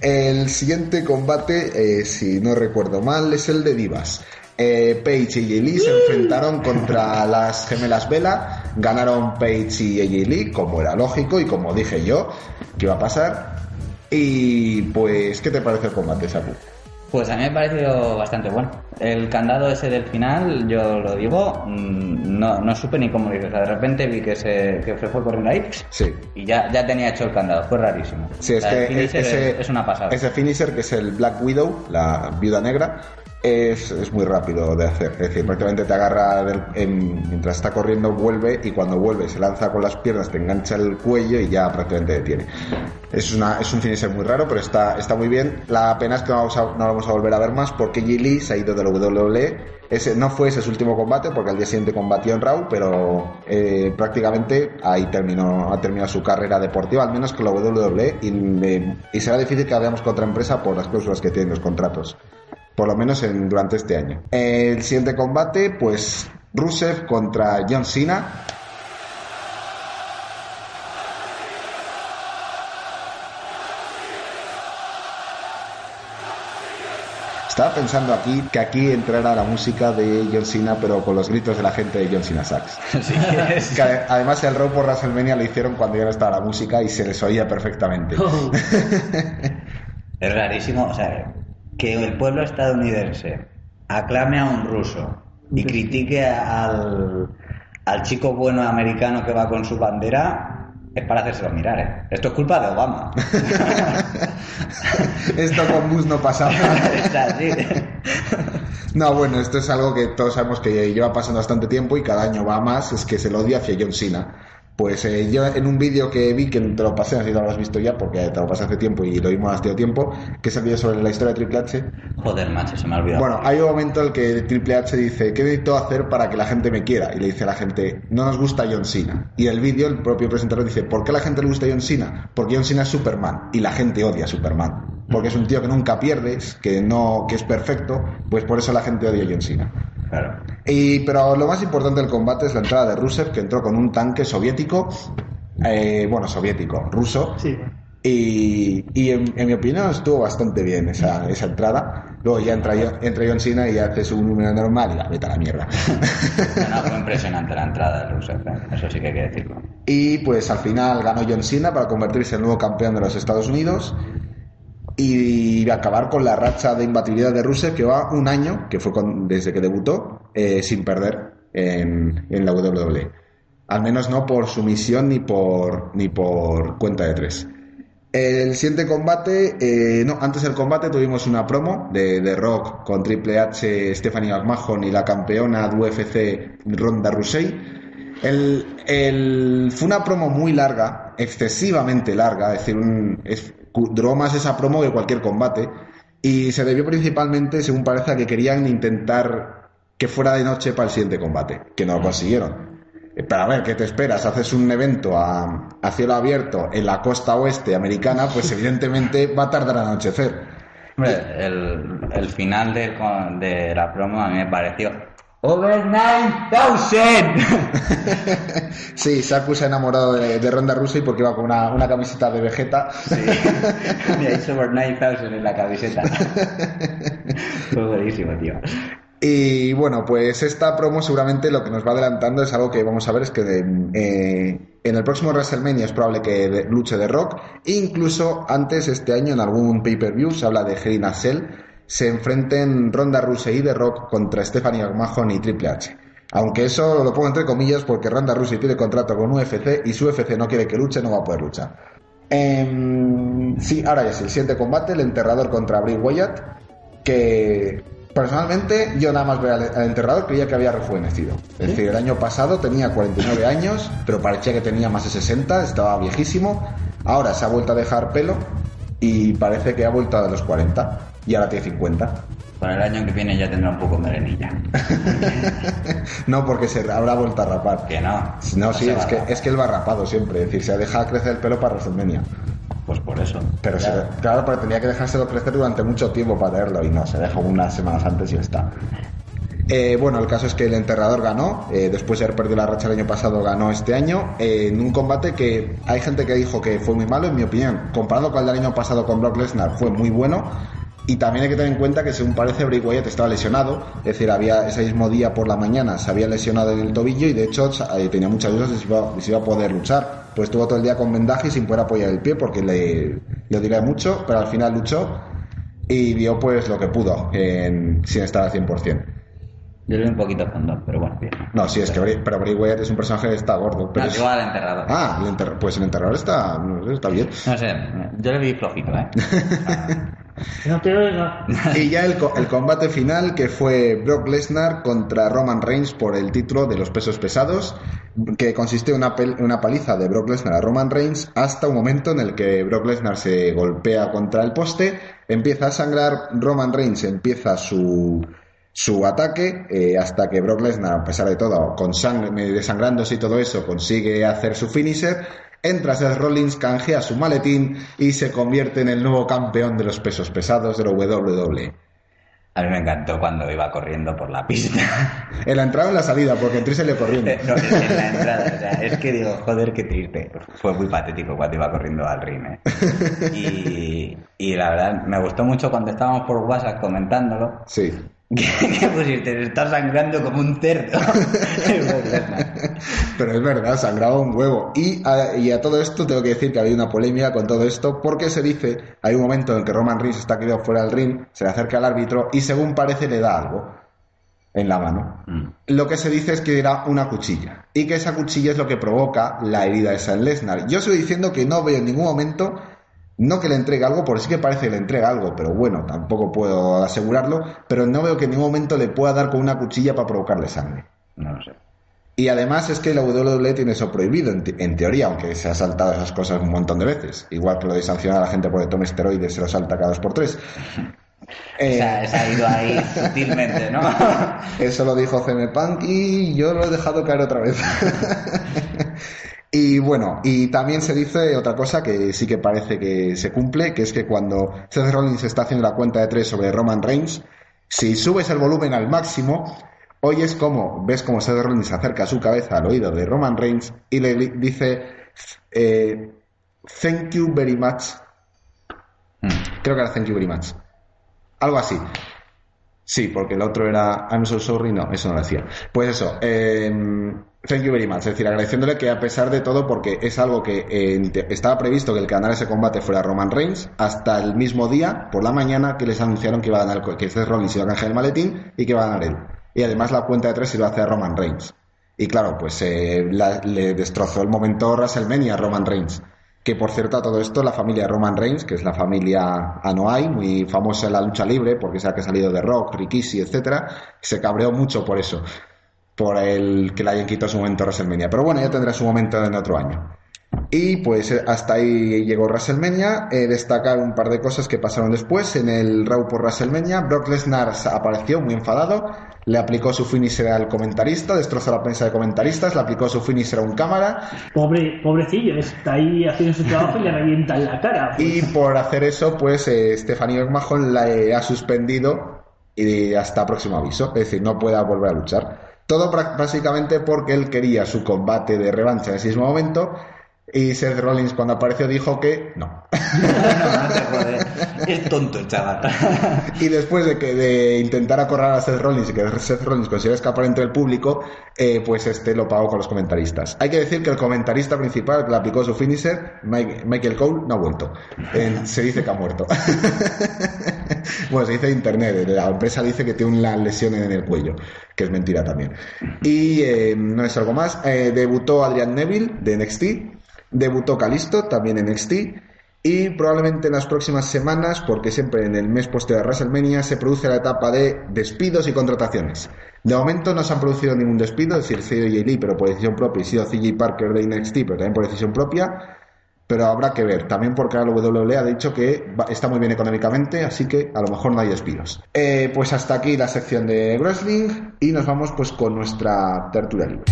el siguiente combate, eh, si no recuerdo mal, es el de Divas. Eh, Paige y Lee se enfrentaron contra las gemelas Vela. Ganaron Paige y Lee, como era lógico y como dije yo que iba a pasar. Y pues, ¿qué te parece el combate, Saku? Pues a mí me ha parecido bastante bueno. El candado ese del final, yo lo digo, mm, no, no supe ni cómo dices. De repente vi que se, que fue corriendo ahí Sí. y ya, ya tenía hecho el candado. Fue rarísimo. Sí, es O sea, que ese, es, es una pasada. Ese finisher, que es el Black Widow, la viuda negra, es, es muy rápido de hacer. Es decir, prácticamente te agarra del- en- mientras está corriendo, vuelve y cuando vuelve se lanza con las piernas, te engancha el cuello y ya prácticamente detiene. Es, una, es un finisher muy raro, pero está, está muy bien. La pena es que no vamos, a, no lo vamos a volver a ver más porque G. Lee se ha ido de la WWE. Ese, no fue ese su último combate porque al día siguiente combatió en Raw, pero eh, prácticamente ahí terminó, ha terminado su carrera deportiva, al menos con la WWE, y, será difícil que veamos con otra empresa por las cláusulas que tienen los contratos. Por lo menos en, durante este año. El siguiente combate, pues Rusev contra John Cena. Estaba pensando aquí que aquí entrara la música de John Cena, pero con los gritos de la gente de John Cena Sax. Sí, es- Que ade- además el Raw por WrestleMania lo hicieron cuando ya no estaba la música y se les oía perfectamente. Es rarísimo, o sea, que el pueblo estadounidense aclame a un ruso y critique al, al chico bueno americano que va con su bandera es para hacérselo mirar, ¿eh? Esto es culpa de Obama. Esto con Bush no pasaba. No, bueno, esto es algo que todos sabemos que lleva pasando bastante tiempo y cada año va más, es que se lo odia hacia John Cena. Pues eh, yo en un vídeo que vi, que te lo pasé, no sé si lo habrás visto ya, porque te lo pasé hace tiempo y lo vimos hace tiempo, que es el vídeo sobre la historia de Triple H. Joder, macho, se me ha olvidado. Bueno, hay un momento en el que Triple H dice, ¿qué necesito hacer para que la gente me quiera? Y le dice a la gente, no nos gusta John Cena. Y el vídeo, el propio presentador dice, ¿por qué a la gente le gusta John Cena? Porque John Cena es Superman y la gente odia a Superman. Porque es un tío que nunca pierdes, que no, que es perfecto, pues por eso la gente odia a John Cena. Claro. Y, pero lo más importante del combate es la entrada de Rusev, que entró con un tanque soviético, eh, bueno, soviético, ruso, Sí. y, y en, en mi opinión estuvo bastante bien esa, esa entrada. Luego ya entra, yo- entra John Cena y hace su número normal y la vete a la mierda. No, no, fue impresionante la entrada de Rusev, ¿eh? eso sí que hay que decirlo. y pues al final ganó John Cena para convertirse en el nuevo campeón de los Estados Unidos y acabar con la racha de imbatibilidad de Rusev que va un año, que fue con- desde que debutó, eh, sin perder en, en la WWE. Al menos no por sumisión ni por, ni por cuenta de tres. El siguiente combate, eh, no, antes del combate tuvimos una promo de, de Rock con Triple H, Stephanie McMahon y la campeona de UFC Ronda Rousey. El, el- fue una promo muy larga excesivamente larga, es decir, un, duró más esa promo que cualquier combate. Y se debió principalmente, según parece, a que querían intentar que fuera de noche para el siguiente combate, que no lo consiguieron. Eh, Pero a ver, ¿qué te esperas? Haces un evento a, a cielo abierto en la costa oeste americana, pues evidentemente va a tardar a anochecer. Hombre, el, el final de, de la promo a mí me pareció Over 9000 Sí, Saku se ha enamorado de, de Ronda Rousey porque iba con una, una camiseta de Vegeta. Me ha hecho Over 9000 en la camiseta. Fue buenísimo, tío. Y bueno, pues esta promo seguramente lo que nos va adelantando es algo que vamos a ver es que de- eh, en el próximo WrestleMania es probable que de- luche de Rock. Incluso antes, este año, en algún pay-per-view, se habla de Hell in a Cell, se enfrenten Ronda Rousey y The Rock contra Stephanie McMahon y Triple H. Aunque eso lo pongo entre comillas porque Ronda Rousey tiene contrato con UFC y su UFC no quiere que luche, no va a poder luchar. Em, sí, ahora ya es el siguiente combate, el enterrador contra Bray Wyatt, que personalmente yo nada más ver al, al enterrador creía que había rejuvenecido. Es decir, el año pasado tenía 49 años, pero parecía que tenía más de 60, estaba viejísimo. Ahora se ha vuelto a dejar pelo y parece que ha vuelto a los 40 y ahora tiene 50. Para el año que viene ya tendrá un poco merenilla. No, porque se habrá vuelto a rapar. Que no. No, sí, se es que, es que él va rapado siempre. Es decir, se ha dejado crecer el pelo para WrestleMania. Pues por eso. Pero se- Claro. claro, pero tenía que dejárselo crecer durante mucho tiempo para tenerlo y no, se dejó unas semanas antes y ya está. Eh, bueno, el caso es que el enterrador ganó, eh, después de haber perdido la racha el año pasado, ganó este año, eh, en un combate que hay gente que dijo que fue muy malo, en mi opinión, comparado con el del año pasado con Brock Lesnar, fue muy bueno. Y también hay que tener en cuenta que según parece Bray Wyatt estaba lesionado, es decir, había ese mismo día por la mañana se había lesionado en el tobillo y de hecho eh, tenía muchas dudas de si iba, si iba a poder luchar. Pues estuvo todo el día con vendaje y sin poder apoyar el pie porque le, le dolía mucho, pero al final luchó y dio pues lo que pudo en- sin estar al 100%. Yo le doy un poquito fondo, pero bueno, bien. No, sí, es que Bray, pero Bray Wyatt es un personaje que está gordo. Pero No, es- igual al enterrador. Ah, el pues el enterrador está, está bien. No sé, yo le vi flojito, ¿eh? Y ya el, el combate final que fue Brock Lesnar contra Roman Reigns por el título de los pesos pesados, que consistió en una, una paliza de Brock Lesnar a Roman Reigns hasta un momento en el que Brock Lesnar se golpea contra el poste, empieza a sangrar, Roman Reigns empieza su, su ataque eh, hasta que Brock Lesnar, a pesar de todo, con sangre, desangrándose y todo eso, consigue hacer su finisher. Entra Seth Rollins, canjea su maletín y se convierte en el nuevo campeón de los pesos pesados de la WWE. A mí me encantó cuando iba corriendo por la pista. En la entrada o en la salida, porque entré y le corriendo. No, es en la entrada, o sea, es que digo, joder, qué triste. Fue muy patético cuando iba corriendo al ring, ¿eh? Y, y la verdad, me gustó mucho cuando estábamos por WhatsApp comentándolo, Sí. que pusiste, está sangrando como un cerdo. Pero es verdad, sangraba un huevo. Y a, y a todo esto tengo que decir que había una polémica con todo esto, porque se dice, hay un momento en el que Roman Reigns está quedado fuera del ring, se le acerca al árbitro y según parece le da algo en la mano. Mm. Lo que se dice es que era una cuchilla y que esa cuchilla es lo que provoca la herida esa en Lesnar. Yo estoy diciendo que no veo en ningún momento, no que le entregue algo, porque sí que parece que le entrega algo, pero bueno, tampoco puedo asegurarlo, pero no veo que en ningún momento le pueda dar con una cuchilla para provocarle sangre. No lo sé. Y además es que la WWE tiene eso prohibido, en, te- en teoría, aunque se ha saltado esas cosas un montón de veces. Igual que lo de sancionar a la gente porque tome esteroides, se lo salta cada dos por tres. Eh, Se, ha, se ha ido ahí sutilmente, ¿no? eso lo dijo CM Punk y yo lo he dejado caer otra vez. y bueno, y también se dice otra cosa que sí que parece que se cumple, que es que cuando Seth Rollins está haciendo la cuenta de tres sobre Roman Reigns, si subes el volumen al máximo, oyes como, ves como Seth Rollins acerca su cabeza al oído de Roman Reigns y le dice, eh, thank you very much. Mm. Creo que era thank you very much. Algo así. Sí, porque el otro era I'm so sorry, no, eso no lo decía. Pues eso, eh, thank you very much, es decir, agradeciéndole que a pesar de todo, porque es algo que estaba previsto que el ganara ese combate fuera Roman Reigns, hasta el mismo día, por la mañana, que les anunciaron que iba a ganar, que Seth Rollins iba a canjear el maletín y que iba a ganar él. Y además la cuenta de tres iba a hacer Roman Reigns. Y claro, pues eh, le destrozó el momento WrestleMania a Roman Reigns. Que por cierto, a todo esto, la familia Roman Reigns, que es la familia Anoa'i, muy famosa en la lucha libre, porque sea que ha salido de Rock, Rikishi, etcétera, se cabreó mucho por eso, por el que le hayan quitado su momento WrestleMania. Pero bueno, ya tendrá su momento en otro año. Y pues eh, hasta ahí llegó WrestleMania. Eh, destacar un par de cosas que pasaron después. En el Raw por WrestleMania, Brock Lesnar apareció muy enfadado. Le aplicó su finisher al comentarista, destrozó la prensa de comentaristas, le aplicó su finisher a un cámara. Pobre, pobrecillo, está ahí haciendo su trabajo y le revienta en la cara. Y por hacer eso, pues eh, Stephanie McMahon la eh, ha suspendido y hasta próximo aviso. Es decir, no pueda volver a luchar. Todo básicamente porque él quería su combate de revancha en ese mismo momento. Y Seth Rollins cuando apareció dijo que no. No, no te jodes. Es tonto el chaval. Y después de que de intentar acorralar a Seth Rollins y que Seth Rollins consiguiera escapar entre el público, eh, pues este lo pagó con los comentaristas. Hay que decir que el comentarista principal que le aplicó su finisher, Mike- Michael Cole, no ha vuelto. Eh, se dice que ha muerto. bueno, se dice internet. La empresa dice que tiene una lesión en el cuello, que es mentira también. Y eh, no es algo más. Debutó Adrian Neville de NXT. Debutó Calisto también en NXT. Y probablemente en las próximas semanas, porque siempre en el mes posterior a WrestleMania se produce la etapa de despidos y contrataciones. De momento no se han producido ningún despido, es decir, CJ Lee, pero por decisión propia, y sido CJ Parker de NXT, pero también por decisión propia. Pero habrá que ver, también porque la WWE ha dicho que está muy bien económicamente, así que a lo mejor no hay despidos. Eh, pues hasta aquí la sección de wrestling y nos vamos pues con nuestra tertulia libre.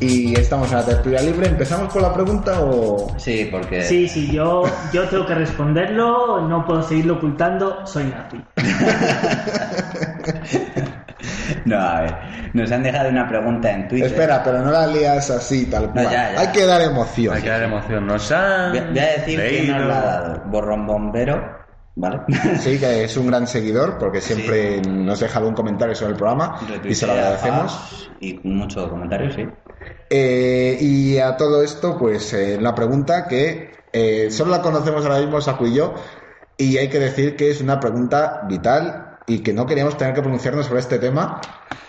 Y estamos en la tertulia libre. ¿Empezamos con la pregunta o...? Sí, porque. Sí, sí, yo, yo tengo que responderlo, no puedo seguirlo ocultando, soy nazi. No, a ver. Nos han dejado una pregunta en Twitter. Espera, pero no la lías así, tal cual. ya, ya. Hay que dar emoción. Hay que dar emoción. Nos han. Voy voy a decir que leído. nos la ha dado Borrón Bombero, ¿vale? Sí, que es un gran seguidor porque siempre nos deja un comentario sobre el programa y se lo agradecemos. Y muchos comentarios, sí. Eh, y a todo esto, pues eh, la pregunta que eh, solo la conocemos ahora mismo Saku y yo, y hay que decir que es una pregunta vital y que no queríamos tener que pronunciarnos sobre este tema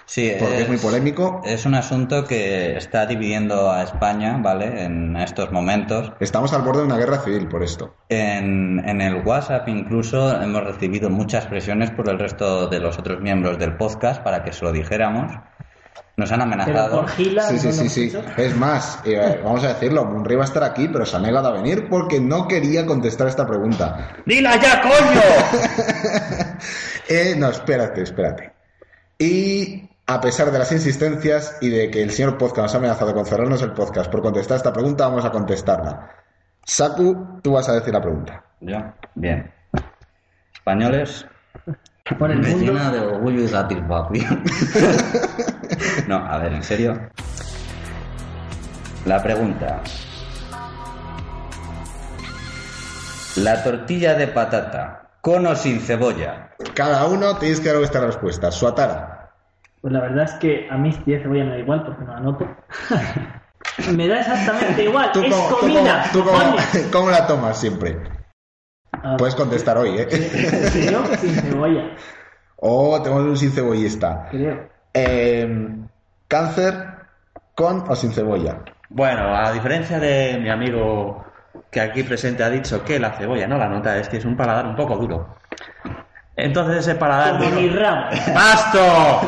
Sí, porque es muy polémico. Es un asunto que está dividiendo a España, ¿vale? En estos momentos. Estamos al borde de una guerra civil por esto. En, en el WhatsApp incluso hemos recibido muchas presiones por el resto de los otros miembros del podcast para que se lo dijéramos. Nos han Pero amenazado. por Gila. Sí, sí, ¿no lo sí, sí. Es más, eh, vamos a decirlo, Munri va a estar aquí, pero se ha negado a venir porque no quería contestar esta pregunta. ¡Dila ya, coño! Eh, no, espérate, espérate. Y a pesar de las insistencias y de que el señor podcast nos ha amenazado con cerrarnos el podcast por contestar esta pregunta, vamos a contestarla. Saku, tú vas a decir la pregunta. Yo, bien. Españoles, Por el me mundo. llena de orgullo y satisfacción. no, a ver, en serio. La pregunta. La tortilla de patata, con o sin cebolla. Cada uno tenéis que dar vuestra respuesta. Suatara. Pues la verdad es que a mí si de cebolla me da igual porque no la noto. me da exactamente igual. ¿Tú es cómo, tú comida. cómo- tú cómo- la tomas siempre? Ah, Puedes contestar hoy, ¿eh? Creo sin cebolla. O tenemos un sin cebollista. Creo. Eh, ¿Cáncer con o sin cebolla? Bueno, a diferencia de mi amigo que aquí presente ha dicho que la cebolla no la nota, es que es un paladar un poco duro. Entonces ese paladar Como mi. ¡Basto!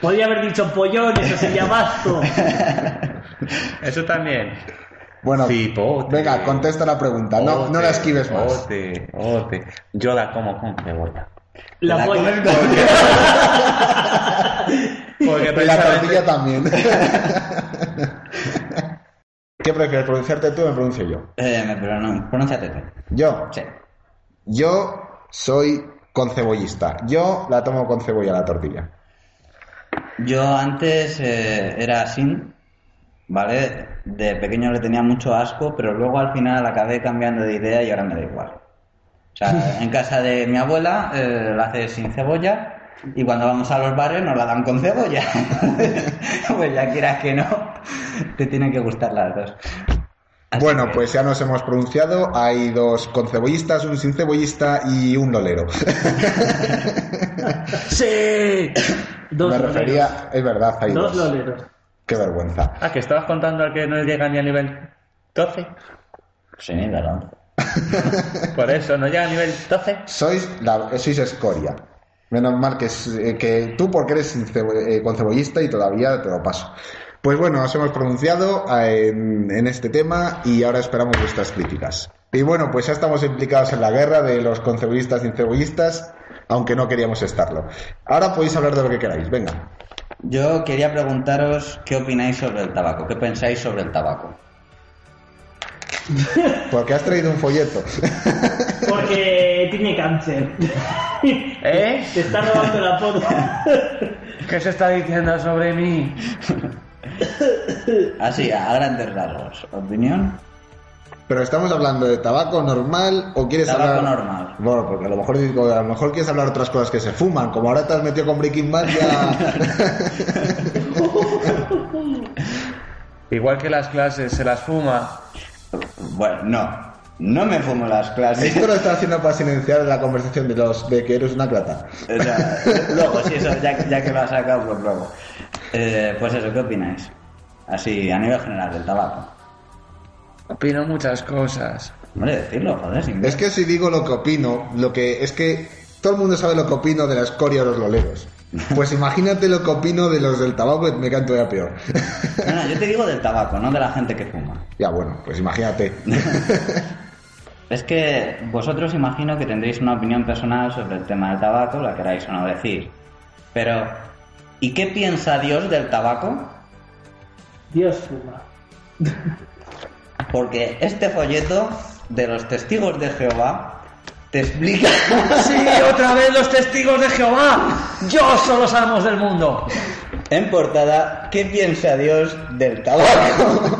Podría haber dicho pollón, eso sería basto. Eso también. Bueno, Cipote. venga, contesta la pregunta. No, no la esquives más. Ote, ote. Yo la como con cebolla. La La polla. Porque Y la tortilla también. ¿Qué prefieres, pronunciarte tú o me pronuncio yo? Eh, me- pero no, pronúnciate tú. Yo, Sí. yo soy con cebollista. Yo la tomo con cebolla la tortilla. Yo antes eh, era así, ¿vale? De pequeño le tenía mucho asco, pero luego al final acabé cambiando de idea y ahora me da igual. O sea, en casa de mi abuela eh, la hace sin cebolla y cuando vamos a los bares nos la dan con cebolla. pues ya quieras que no, te tienen que gustar las dos. Así bueno, que- pues ya nos hemos pronunciado. Hay dos con cebollistas, un sin cebollista y un lolero. ¡Sí! Dos me loleros. refería, es verdad, hay Dos dos. loleros. Qué vergüenza. Ah, que estabas contando al que no llega ni a nivel 12. Sí, claro. Por eso, ¿no llega a nivel 12? Sois, la, sois escoria. Menos mal que, eh, que tú, porque eres eh, concebollista y todavía te lo paso. Pues bueno, nos hemos pronunciado eh, en, en este tema y ahora esperamos vuestras críticas. Y bueno, pues ya estamos implicados en la guerra de los concebollistas y cebollistas, aunque no queríamos estarlo. Ahora podéis hablar de lo que queráis, venga. Yo quería preguntaros qué opináis sobre el tabaco, qué pensáis sobre el tabaco. Porque has traído un folleto. Porque tiene cáncer. ¿Eh? Te está robando la foto. ¿Qué se está diciendo sobre mí? Así, a grandes rasgos. ¿Opinión? Pero estamos hablando de tabaco normal o quieres Tabaco hablar normal. Bueno, porque a lo mejor a lo mejor quieres hablar otras cosas que se fuman, como ahora te has metido con Breaking Bad ya Igual que las clases se las fuma. Bueno, no. No me fumo las clases. Esto lo está haciendo para silenciar la conversación de los de que eres una crata. O sea, luego, sí, eso, ya, ya que lo has sacado, pues luego. Eh, pues eso, ¿qué opináis? Así, a nivel general del tabaco. Opino muchas cosas. Hombre, decirlo, joder, sin Es que si digo lo que opino, lo que es que todo el mundo sabe lo que opino de la escoria de los loleros. Pues imagínate lo que opino de los del tabaco, me canto ya peor. No, no, yo te digo del tabaco, no de la gente que fuma. ya bueno, pues imagínate. Es que vosotros imagino que tendréis una opinión personal sobre el tema del tabaco, la queráis o no decir. Pero, ¿y qué piensa Dios del tabaco? Dios fuma. Porque este folleto de los testigos de Jehová te explica... ¡Sí, otra vez los testigos de Jehová! ¡Yo son los amos del mundo! en portada qué piensa Dios del tabaco.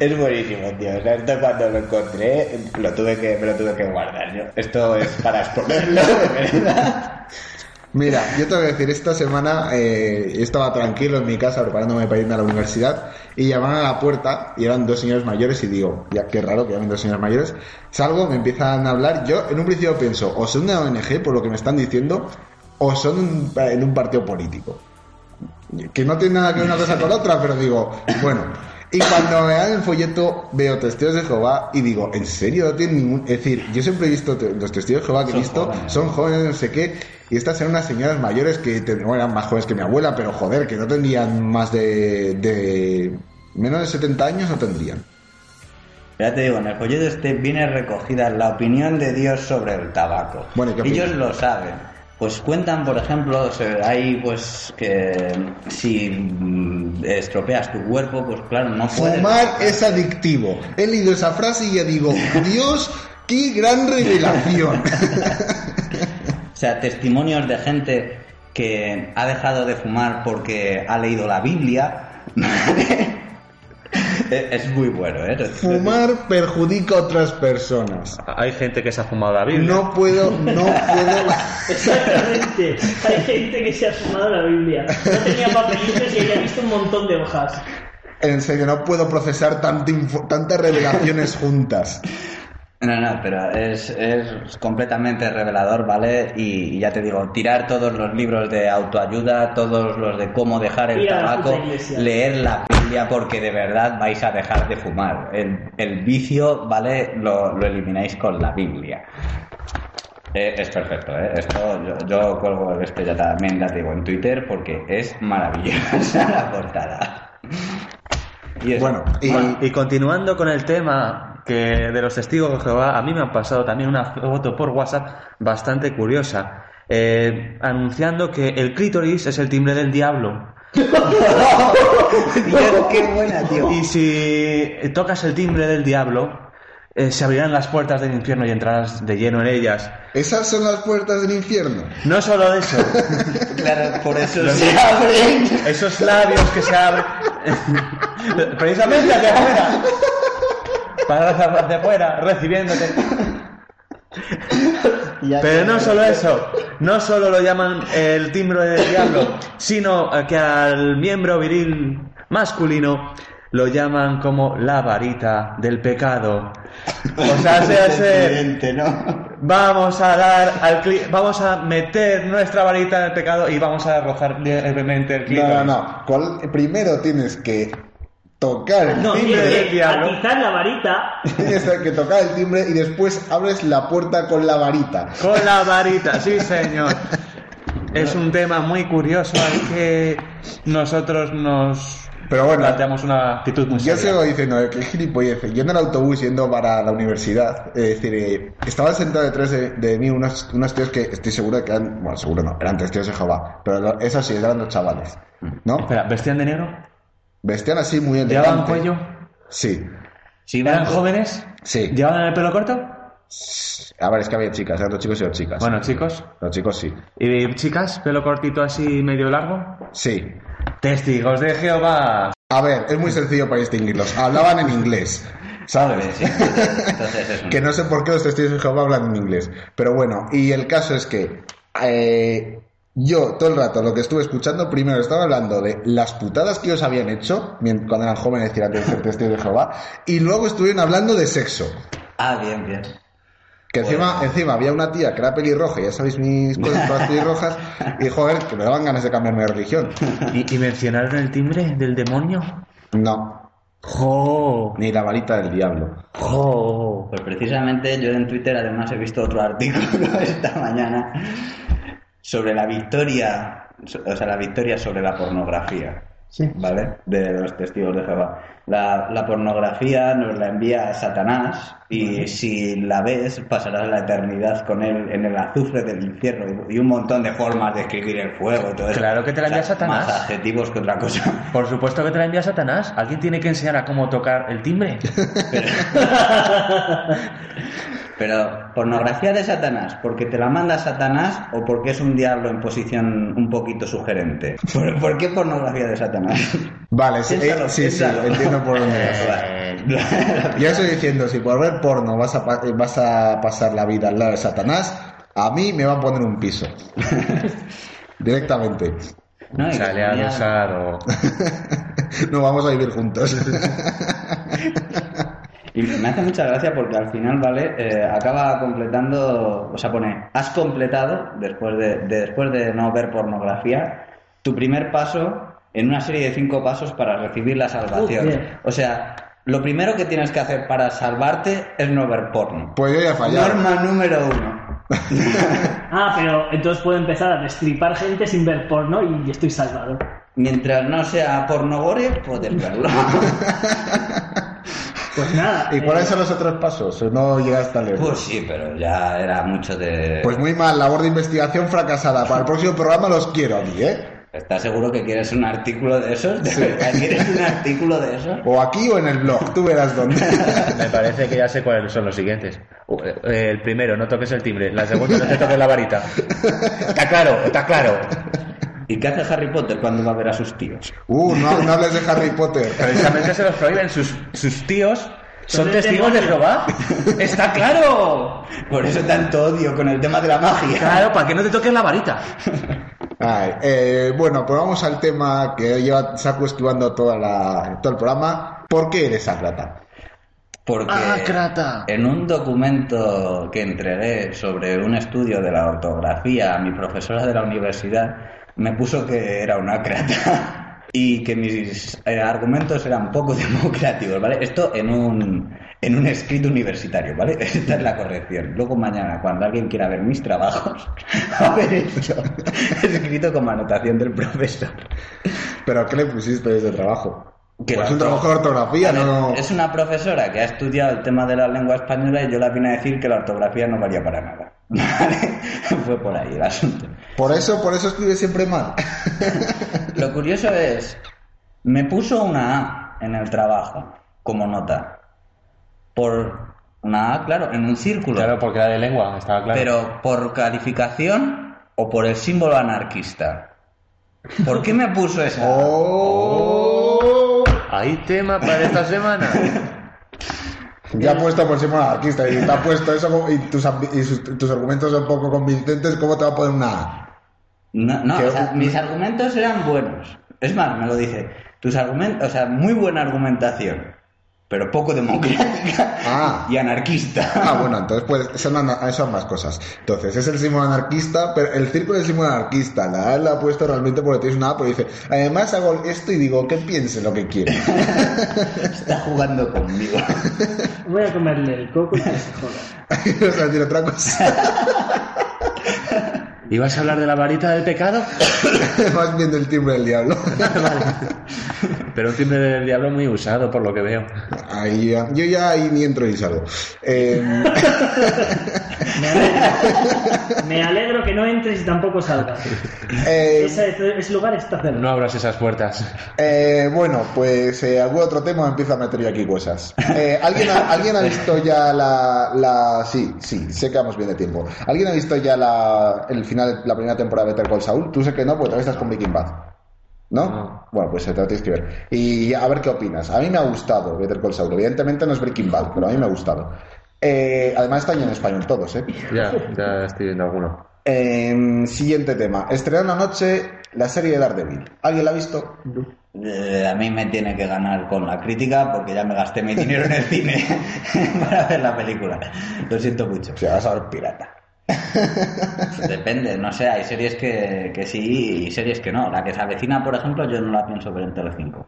es buenísimo, tío. O sea, esto cuando lo encontré, lo tuve que, me lo tuve que guardar yo. Esto es para exponerlo, de verdad. Mira, yo te voy a decir, esta semana eh, estaba tranquilo en mi casa preparándome para irme a la universidad y llamaron a la puerta y eran dos señores mayores y digo, ya qué raro que llamen dos señores mayores. Salgo, me empiezan a hablar, yo en un principio pienso, o son una ONG por lo que me están diciendo, o son un- en un partido político. Que no tiene nada que ver una cosa con otra, pero digo, bueno. Y cuando me dan el folleto veo testigos de Jehová y digo, ¿en serio? No tiene ningún... Es decir, yo siempre he visto te- los testigos de Jehová que he visto, jóvenes. son jóvenes, no sé qué, y estas eran unas señoras mayores que bueno, eran más jóvenes que mi abuela, pero joder, que no tendrían más de... de menos de 70 años no tendrían. Ya te digo, en el folleto este viene recogida la opinión de Dios sobre el tabaco. Bueno, ¿y qué opinan? Ellos lo saben. Pues cuentan, por ejemplo, hay pues que si mm, estropeas tu cuerpo, pues claro, no puedes. Fumar es adictivo. He leído esa frase y ya digo, Dios, qué gran revelación. O sea, testimonios de gente que ha dejado de fumar porque ha leído la Biblia. es muy bueno, ¿eh? Fumar perjudica a otras personas. Hay gente que se ha fumado la Biblia. No puedo, no puedo. Exactamente. Hay gente que se ha fumado la Biblia. No tenía papelitos y había visto un montón de hojas. En serio, no puedo procesar tanta tantas revelaciones juntas. No, no, pero es, es completamente revelador, ¿vale? Y, y ya te digo, tirar todos los libros de autoayuda, todos los de cómo dejar el tabaco, leer la Porque de verdad vais a dejar de fumar. El, el vicio, ¿vale? Lo, lo elimináis con la Biblia. Eh, es perfecto, ¿eh? Esto yo, yo cuelgo esto ya también, te digo, en Twitter porque es maravillosa la portada. Y eso. Bueno, y Bueno, y continuando con el tema que de los testigos de Jehová, a mí me han pasado también una foto por WhatsApp bastante curiosa, eh, anunciando que el clítoris es el timbre del diablo. Dios, qué buena, tío. Y si tocas el timbre del diablo, eh, se abrirán las puertas del infierno y entrarás de lleno en ellas. esas son las puertas del infierno. No solo eso, Claro, por eso se abren. esos labios que se abren precisamente hacia afuera. Para hacia afuera, recibiéndote. Pero no solo eso, no solo lo llaman el timbre del diablo, sino que al miembro viril masculino lo llaman como la varita del pecado. O sea, se hace, ¿no? vamos a dar al cli- vamos a meter nuestra varita en el pecado y vamos a arrojar levemente el No, clítoris. no, no. ¿Cuál- Primero tienes que tocar el No, timbre tienes del que diablo. atizar la varita. Tienes que tocar el timbre y después abres la puerta con la varita. Con la varita, sí, señor. Es un tema muy curioso al que nosotros nos Pero bueno, planteamos una actitud muy Yo sigo diciendo eh, que gilipollez. Yo en el autobús yendo para la universidad, es decir, eh, estaban sentados detrás de, de mí unos, unos tíos que estoy seguro de que eran, bueno, seguro no, eran testigos de Jehová, pero eso sí, eran los chavales, ¿no? Espera, ¿vestían de negro? Vestían así muy ¿Llevaban elegante. cuello? Sí, Sí, ¿Eran jóvenes? sí. ¿Llevaban el pelo corto? A ver, es que había chicas, eran dos chicos y dos chicas. Bueno, chicos. Los chicos sí. ¿Y chicas? ¿Pelo cortito así medio largo? Sí. Testigos de Jehová. A ver, es muy sencillo para distinguirlos. Hablaban en inglés, ¿sabes? Sí, Entonces es un... que no sé por qué los testigos de Jehová hablan en inglés. Pero bueno, y el caso es que eh, yo todo el rato lo que estuve escuchando, primero estaba hablando de las putadas que ellos habían hecho cuando eran jóvenes y antes de ser testigos de Jehová, y luego estuvieron hablando de sexo. Ah, bien, bien. Que encima, Bueno. encima había una tía que era pelirroja, ya sabéis mis cosas pelirrojas, y joder, que me daban ganas de cambiarme de religión. ¿Y, y mencionaron el timbre del demonio? No, ¡Jo! ni la varita del diablo. ¡Jo! Pues precisamente yo en Twitter además he visto otro artículo esta mañana sobre la victoria, o sea, la victoria sobre la pornografía. ¿Vale? De los testigos de Jehová. La, la pornografía nos la envía Satanás y si la ves pasarás la eternidad con él en el azufre del infierno y un montón de formas de escribir el fuego y todo eso. Claro que te la envía Satanás. Más adjetivos que otra cosa. Por supuesto que te la envía Satanás. ¿Alguien tiene que enseñar a cómo tocar el timbre? Pero pornografía de Satanás, porque te la manda Satanás o porque es un diablo en posición un poquito sugerente. ¿Por, por qué pornografía de Satanás? Vale, sí, Piénsalo, eh, sí, sí, piénsalo. entiendo por dónde vas. Ya estoy diciendo, si por ver porno vas a, pa- eh, vas a pasar la vida al lado de Satanás, a mí me va a poner un piso. Directamente. No, Sale a besar o... No vamos a vivir juntos. Y me hace mucha gracia porque al final, ¿vale? Eh, acaba completando, o sea, pone, has completado, después de, de- después de no ver pornografía, tu primer paso en una serie de cinco pasos para recibir la salvación. O sea, lo primero que tienes que hacer para salvarte es no ver porno. Pues yo ya fallado. Norma número uno. Ah, pero entonces puedo empezar a destripar gente sin ver porno y estoy salvado. Mientras no sea porno gore, puedes verlo. Pues nada. ¿Y cuáles eh, son los otros pasos? ¿O No llegas tan lejos. Pues sí, pero ya era mucho de... Pues muy mal, labor de investigación fracasada. Para el próximo programa los quiero aquí, ¿eh? ¿Estás seguro que quieres un artículo de esos? ¿De verdad quieres un artículo de esos? O aquí o en el blog, tú verás dónde. Me parece que ya sé cuáles son los siguientes. Eh, El primero, no toques el timbre. La segunda, no te toques la varita. Está claro, está claro. ¿Y qué hace Harry Potter cuando va a ver a sus tíos? Uh, no, no hables de Harry Potter. Precisamente se los prohíben. Sus, sus tíos son testigos de. Jehová. ¡Está claro! Por eso tanto odio con el tema de la magia. Claro, para que no te toques la varita. Ay, eh, bueno, pues vamos al tema que lleva Saku esquivando toda la, todo el programa. ¿Por qué eres ácrata? Porque Ah, crata. en un documento que entregué sobre un estudio de la ortografía a mi profesora de la universidad, me puso que era una crata y que mis eh, argumentos eran poco democráticos, ¿vale? Esto en un, en un escrito universitario, ¿vale? Esta es la corrección. Luego mañana, cuando alguien quiera ver mis trabajos, a ver esto escrito como anotación del profesor. ¿Pero qué le pusiste ese trabajo? Que pues la un trabajo de ortografía, ver, no... Es una profesora que ha estudiado el tema de la lengua española y yo la vine a decir que la ortografía no valía para nada. ¿Vale? Fue por ahí el asunto. Por eso, por eso escribe siempre mal. Lo curioso es, me puso una A en el trabajo como nota. Por una A, claro, en un círculo. Claro, porque era de lengua, estaba claro. Pero por calificación o por el símbolo anarquista. ¿Por qué me puso esa? A? ¡Oh! ¿Hay tema para esta semana? Ya ha puesto por encima anarquista y te ha puesto eso y, tus, ambi- y sus- tus argumentos son poco convincentes, ¿cómo te va a poner una? No, no, o sea, mis argumentos eran buenos. Es más, me lo dice. Tus argumentos, o sea, muy buena argumentación. Pero poco democrática Ah. y anarquista. Ah, bueno, entonces pues son, ana- son más cosas. Entonces, es el símbolo anarquista, pero el círculo es el símbolo anarquista. La A la ha puesto realmente porque tienes una A, pero dice, además hago esto y digo, que piense lo que quiera. Está jugando conmigo. Voy a comerle el coco y que se joda. o sea, decir otra cosa. ¿Ibas a hablar de la varita del pecado? Más bien del timbre del diablo. Pero un timbre del diablo muy usado, por lo que veo. Ahí ya- yo ya ahí ni entro ni salgo. Eh, Me alegro, me alegro que no entres y tampoco salgas. eh, Ese, ese lugar está cerrado. No abras esas puertas. Eh, bueno, pues eh, algún otro tema me empiezo a meter yo aquí cosas. Eh, ¿alguien, ha, ¿Alguien ha visto ya la, la... Sí, sí, sé que vamos bien de tiempo. ¿Alguien ha visto ya la, el final, la primera temporada de Better Call Saul? Tú sé que no, porque todavía estás con Breaking Bad. ¿No? No. Bueno, pues te lo tienes que ver. Y a ver qué opinas. A mí me ha gustado Better Call Saul. Evidentemente no es Breaking Bad, pero a mí me ha gustado. Eh, además está ya en español todos, ¿eh? Ya, ya estoy viendo alguno. Eh, siguiente tema. Estrenaron anoche la serie de Daredevil. ¿Alguien la ha visto? Eh, a mí me tiene que ganar con la crítica porque ya me gasté mi dinero en el cine para ver la película. Lo siento mucho. O sea, vas a ver pirata. Depende, no sé, hay series que, que sí y series que no. La que se avecina, por ejemplo, yo no la pienso ver en Telecinco.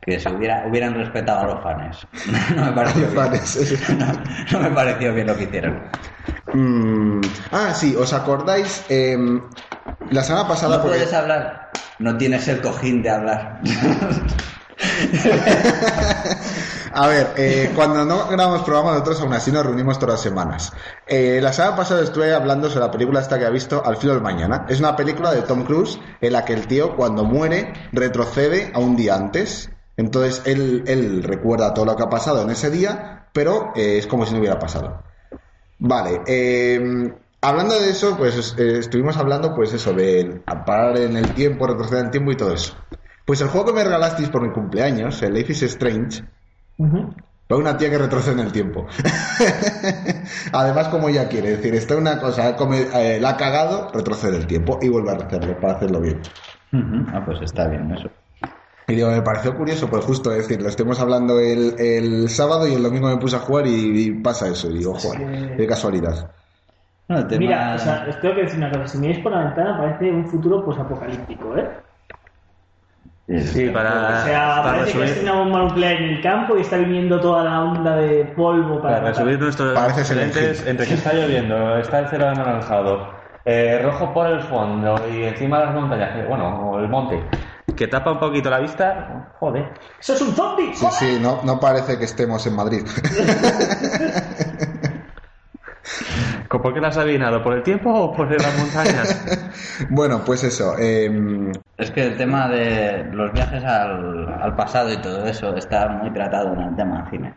Que se hubiera, hubieran respetado a los fans. No me pareció bien. Fans. No, no me pareció bien lo que hicieron. Mm, ah, sí, ¿os acordáis? Em, la semana pasada... No porque- puedes hablar. No tienes el cojín de hablar. A ver, eh, cuando no grabamos programa, nosotros aún así nos reunimos todas las semanas. Eh, la semana pasada estuve hablando sobre la película esta que ha visto, Al filo del mañana. Es una película de Tom Cruise en la que el tío, cuando muere, retrocede a un día antes. Entonces, él, él recuerda todo lo que ha pasado en ese día, pero eh, es como si no hubiera pasado. Vale, eh, hablando de eso, pues eh, estuvimos hablando, pues eso, de parar en el tiempo, retroceder en el tiempo y todo eso. Pues el juego que me regalasteis por mi cumpleaños, el Life is Strange, Va una tía que retrocede en el tiempo. Además, como ella quiere. Es decir, está una cosa, come- eh, la ha cagado, retrocede el tiempo y vuelve a hacerlo para hacerlo bien. Ah, pues está bien eso. Y digo, me pareció curioso, pues justo es decir, lo estemos hablando el, el sábado y el domingo me puse a jugar y, y pasa eso. Y digo, joder, qué casualidad. No, el tema- Mira, o sea, os tengo que decir una cosa. Si miráis por la ventana, parece un futuro posapocalíptico, ¿eh? Sí, para, O sea, para parece que resumir, hay una bomba nuclear en el campo y está viniendo toda la onda de polvo para. para resumir nuestros Hill. entre que está lloviendo, está el cielo anaranjado, eh, rojo por el fondo y encima las montañas, eh, bueno, o el monte, que tapa un poquito la vista, joder. ¡Eso es un zombie! Sí, sí, no, no parece que estemos en Madrid. ¿Por qué la has adivinado? ¿Por el tiempo o por las montañas? bueno, pues eso. em, Es que el tema de los viajes al, al pasado y todo eso está muy tratado en el tema del cine.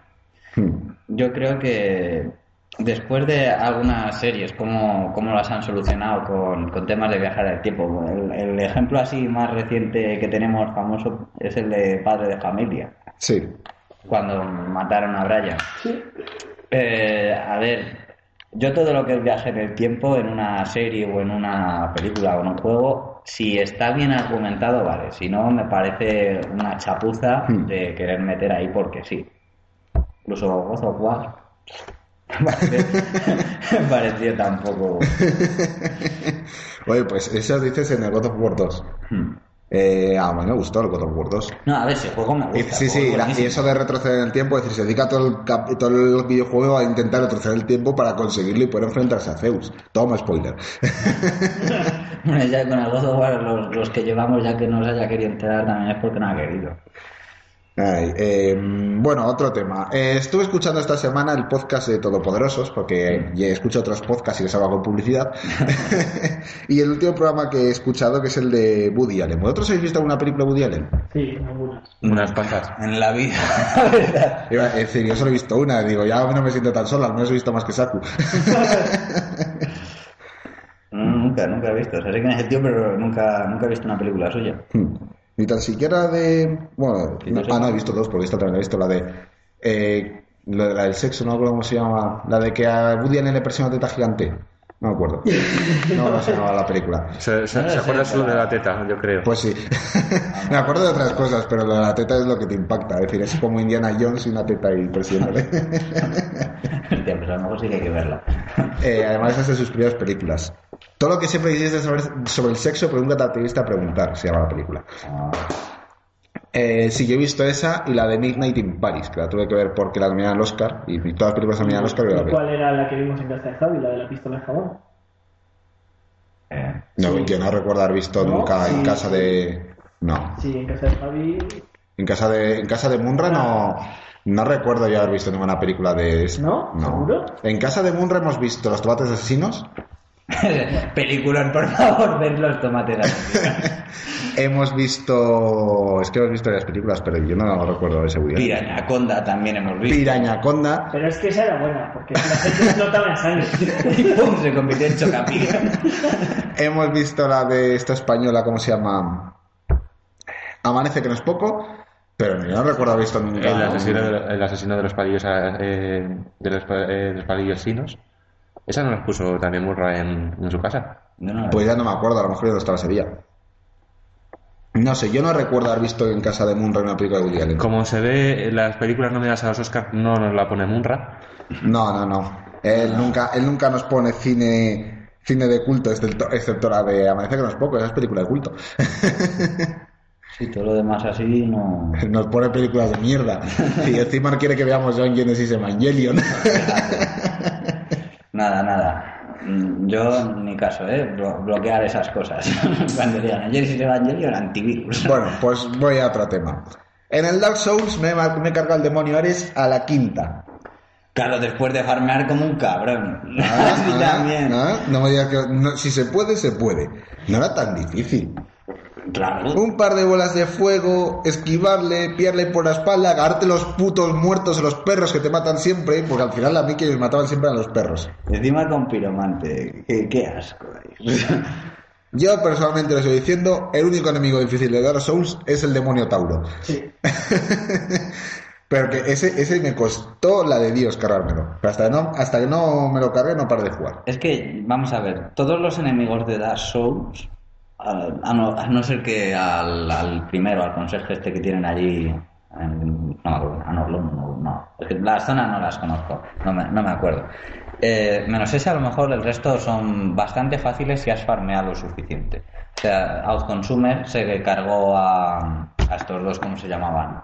hmm, Yo creo que después de algunas series, cómo, cómo las han solucionado con, con temas de viajar al tiempo. El, el ejemplo así más reciente que tenemos famoso es el de Padre de Familia, sí. cuando mataron a Brian. Eh, a ver, yo todo lo que es viaje en el tiempo en una serie o en una película o en un juego, si está bien argumentado, vale. Si no, me parece una chapuza Hmm. de querer meter ahí porque sí. Incluso God of War. me pareció tampoco. Oye, pues eso dices en el God of War 2. Hmm. Eh, a mí me gustó el God of War 2. No, a ver, ese juego me gusta. sí, el sí, la- y eso de retroceder en el tiempo, es decir, se dedica todo el, cap- todo el videojuego a intentar retroceder el tiempo para conseguirlo y poder enfrentarse a Zeus. Toma spoiler. Bueno, ya con el God of War, los, los que llevamos, ya que no se haya querido enterar, también es porque no ha querido. Ay, eh, bueno, otro tema. Eh, estuve escuchando esta semana el podcast de Todopoderosos, porque ya escucho otros podcasts y les hago con publicidad. y el último programa que he escuchado, que es el de Woody Allen. ¿Vosotros habéis visto alguna película de Woody Allen? Sí, algunas. Unas cuantas. En la vida, a decir, yo solo he visto una, digo, ya no me siento tan sola, al menos he visto más que Saku. No, nunca, nunca he visto. O sea, sé quién es el tío, pero nunca, nunca he visto una película suya. Hmm. Ni tan siquiera de. Bueno, no ah, no, he visto dos, porque esta también he visto la de. Eh, la, la del sexo, no me acuerdo cómo se llama. La de que a Woody Allen le presiona teta gigante. No me acuerdo. No, no se llamaba la película. Se, se- acuerda solo de la teta, yo creo. Pues sí. me acuerdo de otras cosas, pero lo de la teta es lo que te impacta. Es decir, es como Indiana Jones y una teta ahí. Hostia, pues a lo mejor sí que hay que verla. Eh, además, es de sus primeras películas. Todo lo que siempre quisiste saber sobre el sexo, pero nunca te atreviste a preguntar, se llama la película. Ah, Eh, sí, yo he visto esa y la de Midnight in Paris, que la tuve que ver porque la nominaron al Oscar, y todas las películas nominadas al Oscar y la ¿Y vi. cuál era la que vimos en casa de Javi, la de la pistola de jabón? eh, No, Sí. yo no recuerdo haber visto ¿No? nunca en Sí. casa de... No. Sí, en casa de Javi. En casa de, en casa de Munra no, no recuerdo yo haber visto ninguna película de esa. ¿No? ¿Seguro? En casa de Munra hemos visto Los tomates asesinos, Película, por favor, ven los tomates hemos visto... Es que hemos visto varias películas, pero yo no lo recuerdo de Allen. Pirañaconda también hemos visto. Pirañaconda, Pero es que esa era buena, porque la gente explotaba en sangre. Y pum, se convirtió en chocapic. hemos visto la de esta española, ¿cómo se llama? Amanece que no es poco, pero yo no recuerdo haber visto nunca... El asesino, de, el asesino de los palillos eh, de, los, eh, de los palillos chinos. Esa no la puso también Murra en, en su casa. No, no, Pues ya no me acuerdo, a lo mejor ya no estaba ese día. No sé, yo no recuerdo haber visto en casa de Munra una película de Woody Allen. Como se ve, las películas nominadas a los Oscars no nos la pone Munra. No, no, no. Él nunca, él nunca nos pone cine, cine de culto, excepto, excepto la de Amanecer que no es poco, esa es película de culto. Sí, todo lo demás así no. Nos pone películas de mierda. Y encima quiere que veamos John Genesis Evangelion. Nada, nada. Mm, Yo, ni caso, ¿eh? Blo- bloquear esas cosas. Cuando digan ayer si Evangelion, antivirus. Bueno, pues voy a otro tema. En el Dark Souls me, he- me he cargado el demonio Ares a la quinta. Claro, después de farmear como un cabrón. Ah, Así ah, también. ah, no me digas que no, si se puede, se puede. No era tan difícil. Claro. Un par de bolas de fuego, esquivarle, pillarle por la espalda, agarrarte los putos muertos, los perros que te matan siempre, porque al final a mí que me mataban siempre a los perros. Encima con piromante. Qué, qué asco. ahí. Yo personalmente lo estoy diciendo, el único enemigo difícil de Dark Souls es el demonio Tauro. Sí. Pero que ese, ese me costó la de Dios cargármelo. Pero hasta que, no, hasta que no me lo cargué no paré de jugar. Es que, vamos a ver, todos los enemigos de Dark Souls, a, no, a no ser que al, primero, al conserje este que tienen allí, en- no me acuerdo, a no, no, no, es que las zonas no las conozco, no me, no me acuerdo. Eh, menos ese, a lo mejor el resto son bastante fáciles si has farmeado lo suficiente. O sea, Outconsumer se cargó a, a estos dos, ¿cómo se llamaban?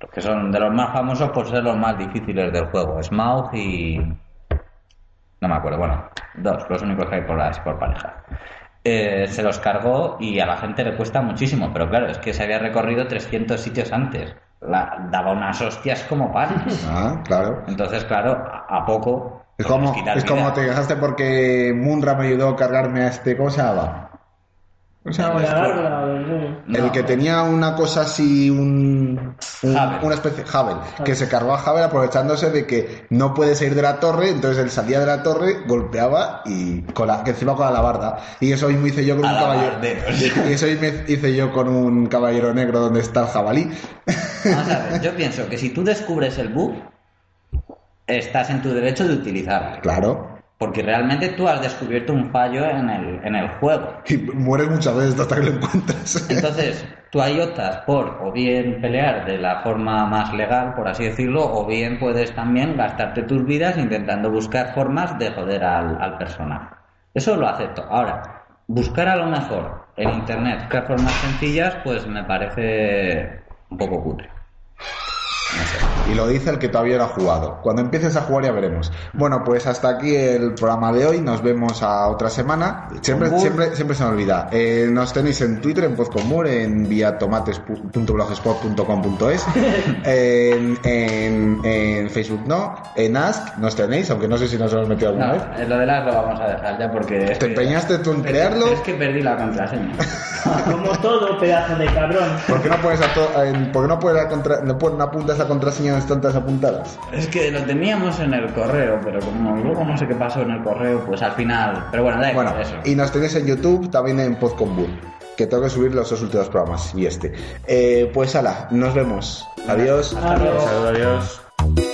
Los que son de los más famosos por ser los más difíciles del juego, Smaug y... No me acuerdo, bueno, dos, los únicos que hay por, las, por pareja. Eh, se los cargó y a la gente le cuesta muchísimo, pero claro, es que se había recorrido 300 sitios antes. La- daba unas hostias como panes. Ah, claro. Entonces, claro, a, a poco... Es pues, como, es como te quejaste porque Munra me ayudó a cargarme a este, ¿cómo se el- No. Que tenía una cosa así, un, un- Havel. una especie Havel, que se cargó a Havel aprovechándose de que no puede salir de la torre, entonces él salía de la torre, golpeaba y con la, que encima con la alabarda. Y eso mismo hice yo con un caballero. Y eso mismo hice yo con un caballero negro donde está el jabalí. Vamos a ver, yo pienso que si tú descubres el bug, estás en tu derecho de utilizarlo. Claro. Porque realmente tú has descubierto un fallo en el, en el juego. Y mueres muchas veces hasta que lo encuentras. Entonces, tú ahí optas por o bien pelear de la forma más legal, por así decirlo, o bien puedes también gastarte tus vidas intentando buscar formas de joder al, al personaje. Eso lo acepto. Ahora, buscar a lo mejor en internet formas sencillas, pues me parece un poco cutre. Y lo dice el que todavía no ha jugado. Cuando empieces a jugar ya veremos. Bueno, pues hasta aquí el programa de hoy. Nos vemos a otra semana. Siempre, siempre, siempre se me olvida. Eh, nos tenéis en Twitter, en Podcomur, en viatomates.blogspot.com.es, en, en, en Facebook no, en Ask nos tenéis, aunque no sé si nos hemos metido alguna No, vez. eh, lo de las lo vamos a dejar ya porque... es ¿Te empeñaste tú en crearlo? Es que perdí la contraseña. Como todo, pedazo de cabrón. ¿Por qué no pones, a to- en- ¿por qué no pones la contra- no pones- no apuntas la contraseña tantas apuntadas? Es que lo teníamos en el correo, pero como luego no sé qué pasó en el correo, pues al final... Pero bueno, da igual Bueno, eso. y nos tenéis en YouTube, también en Podcombur, que tengo que subir los dos últimos programas y este. Eh, pues ala, nos vemos. Adiós. Adiós. Saludos, adiós.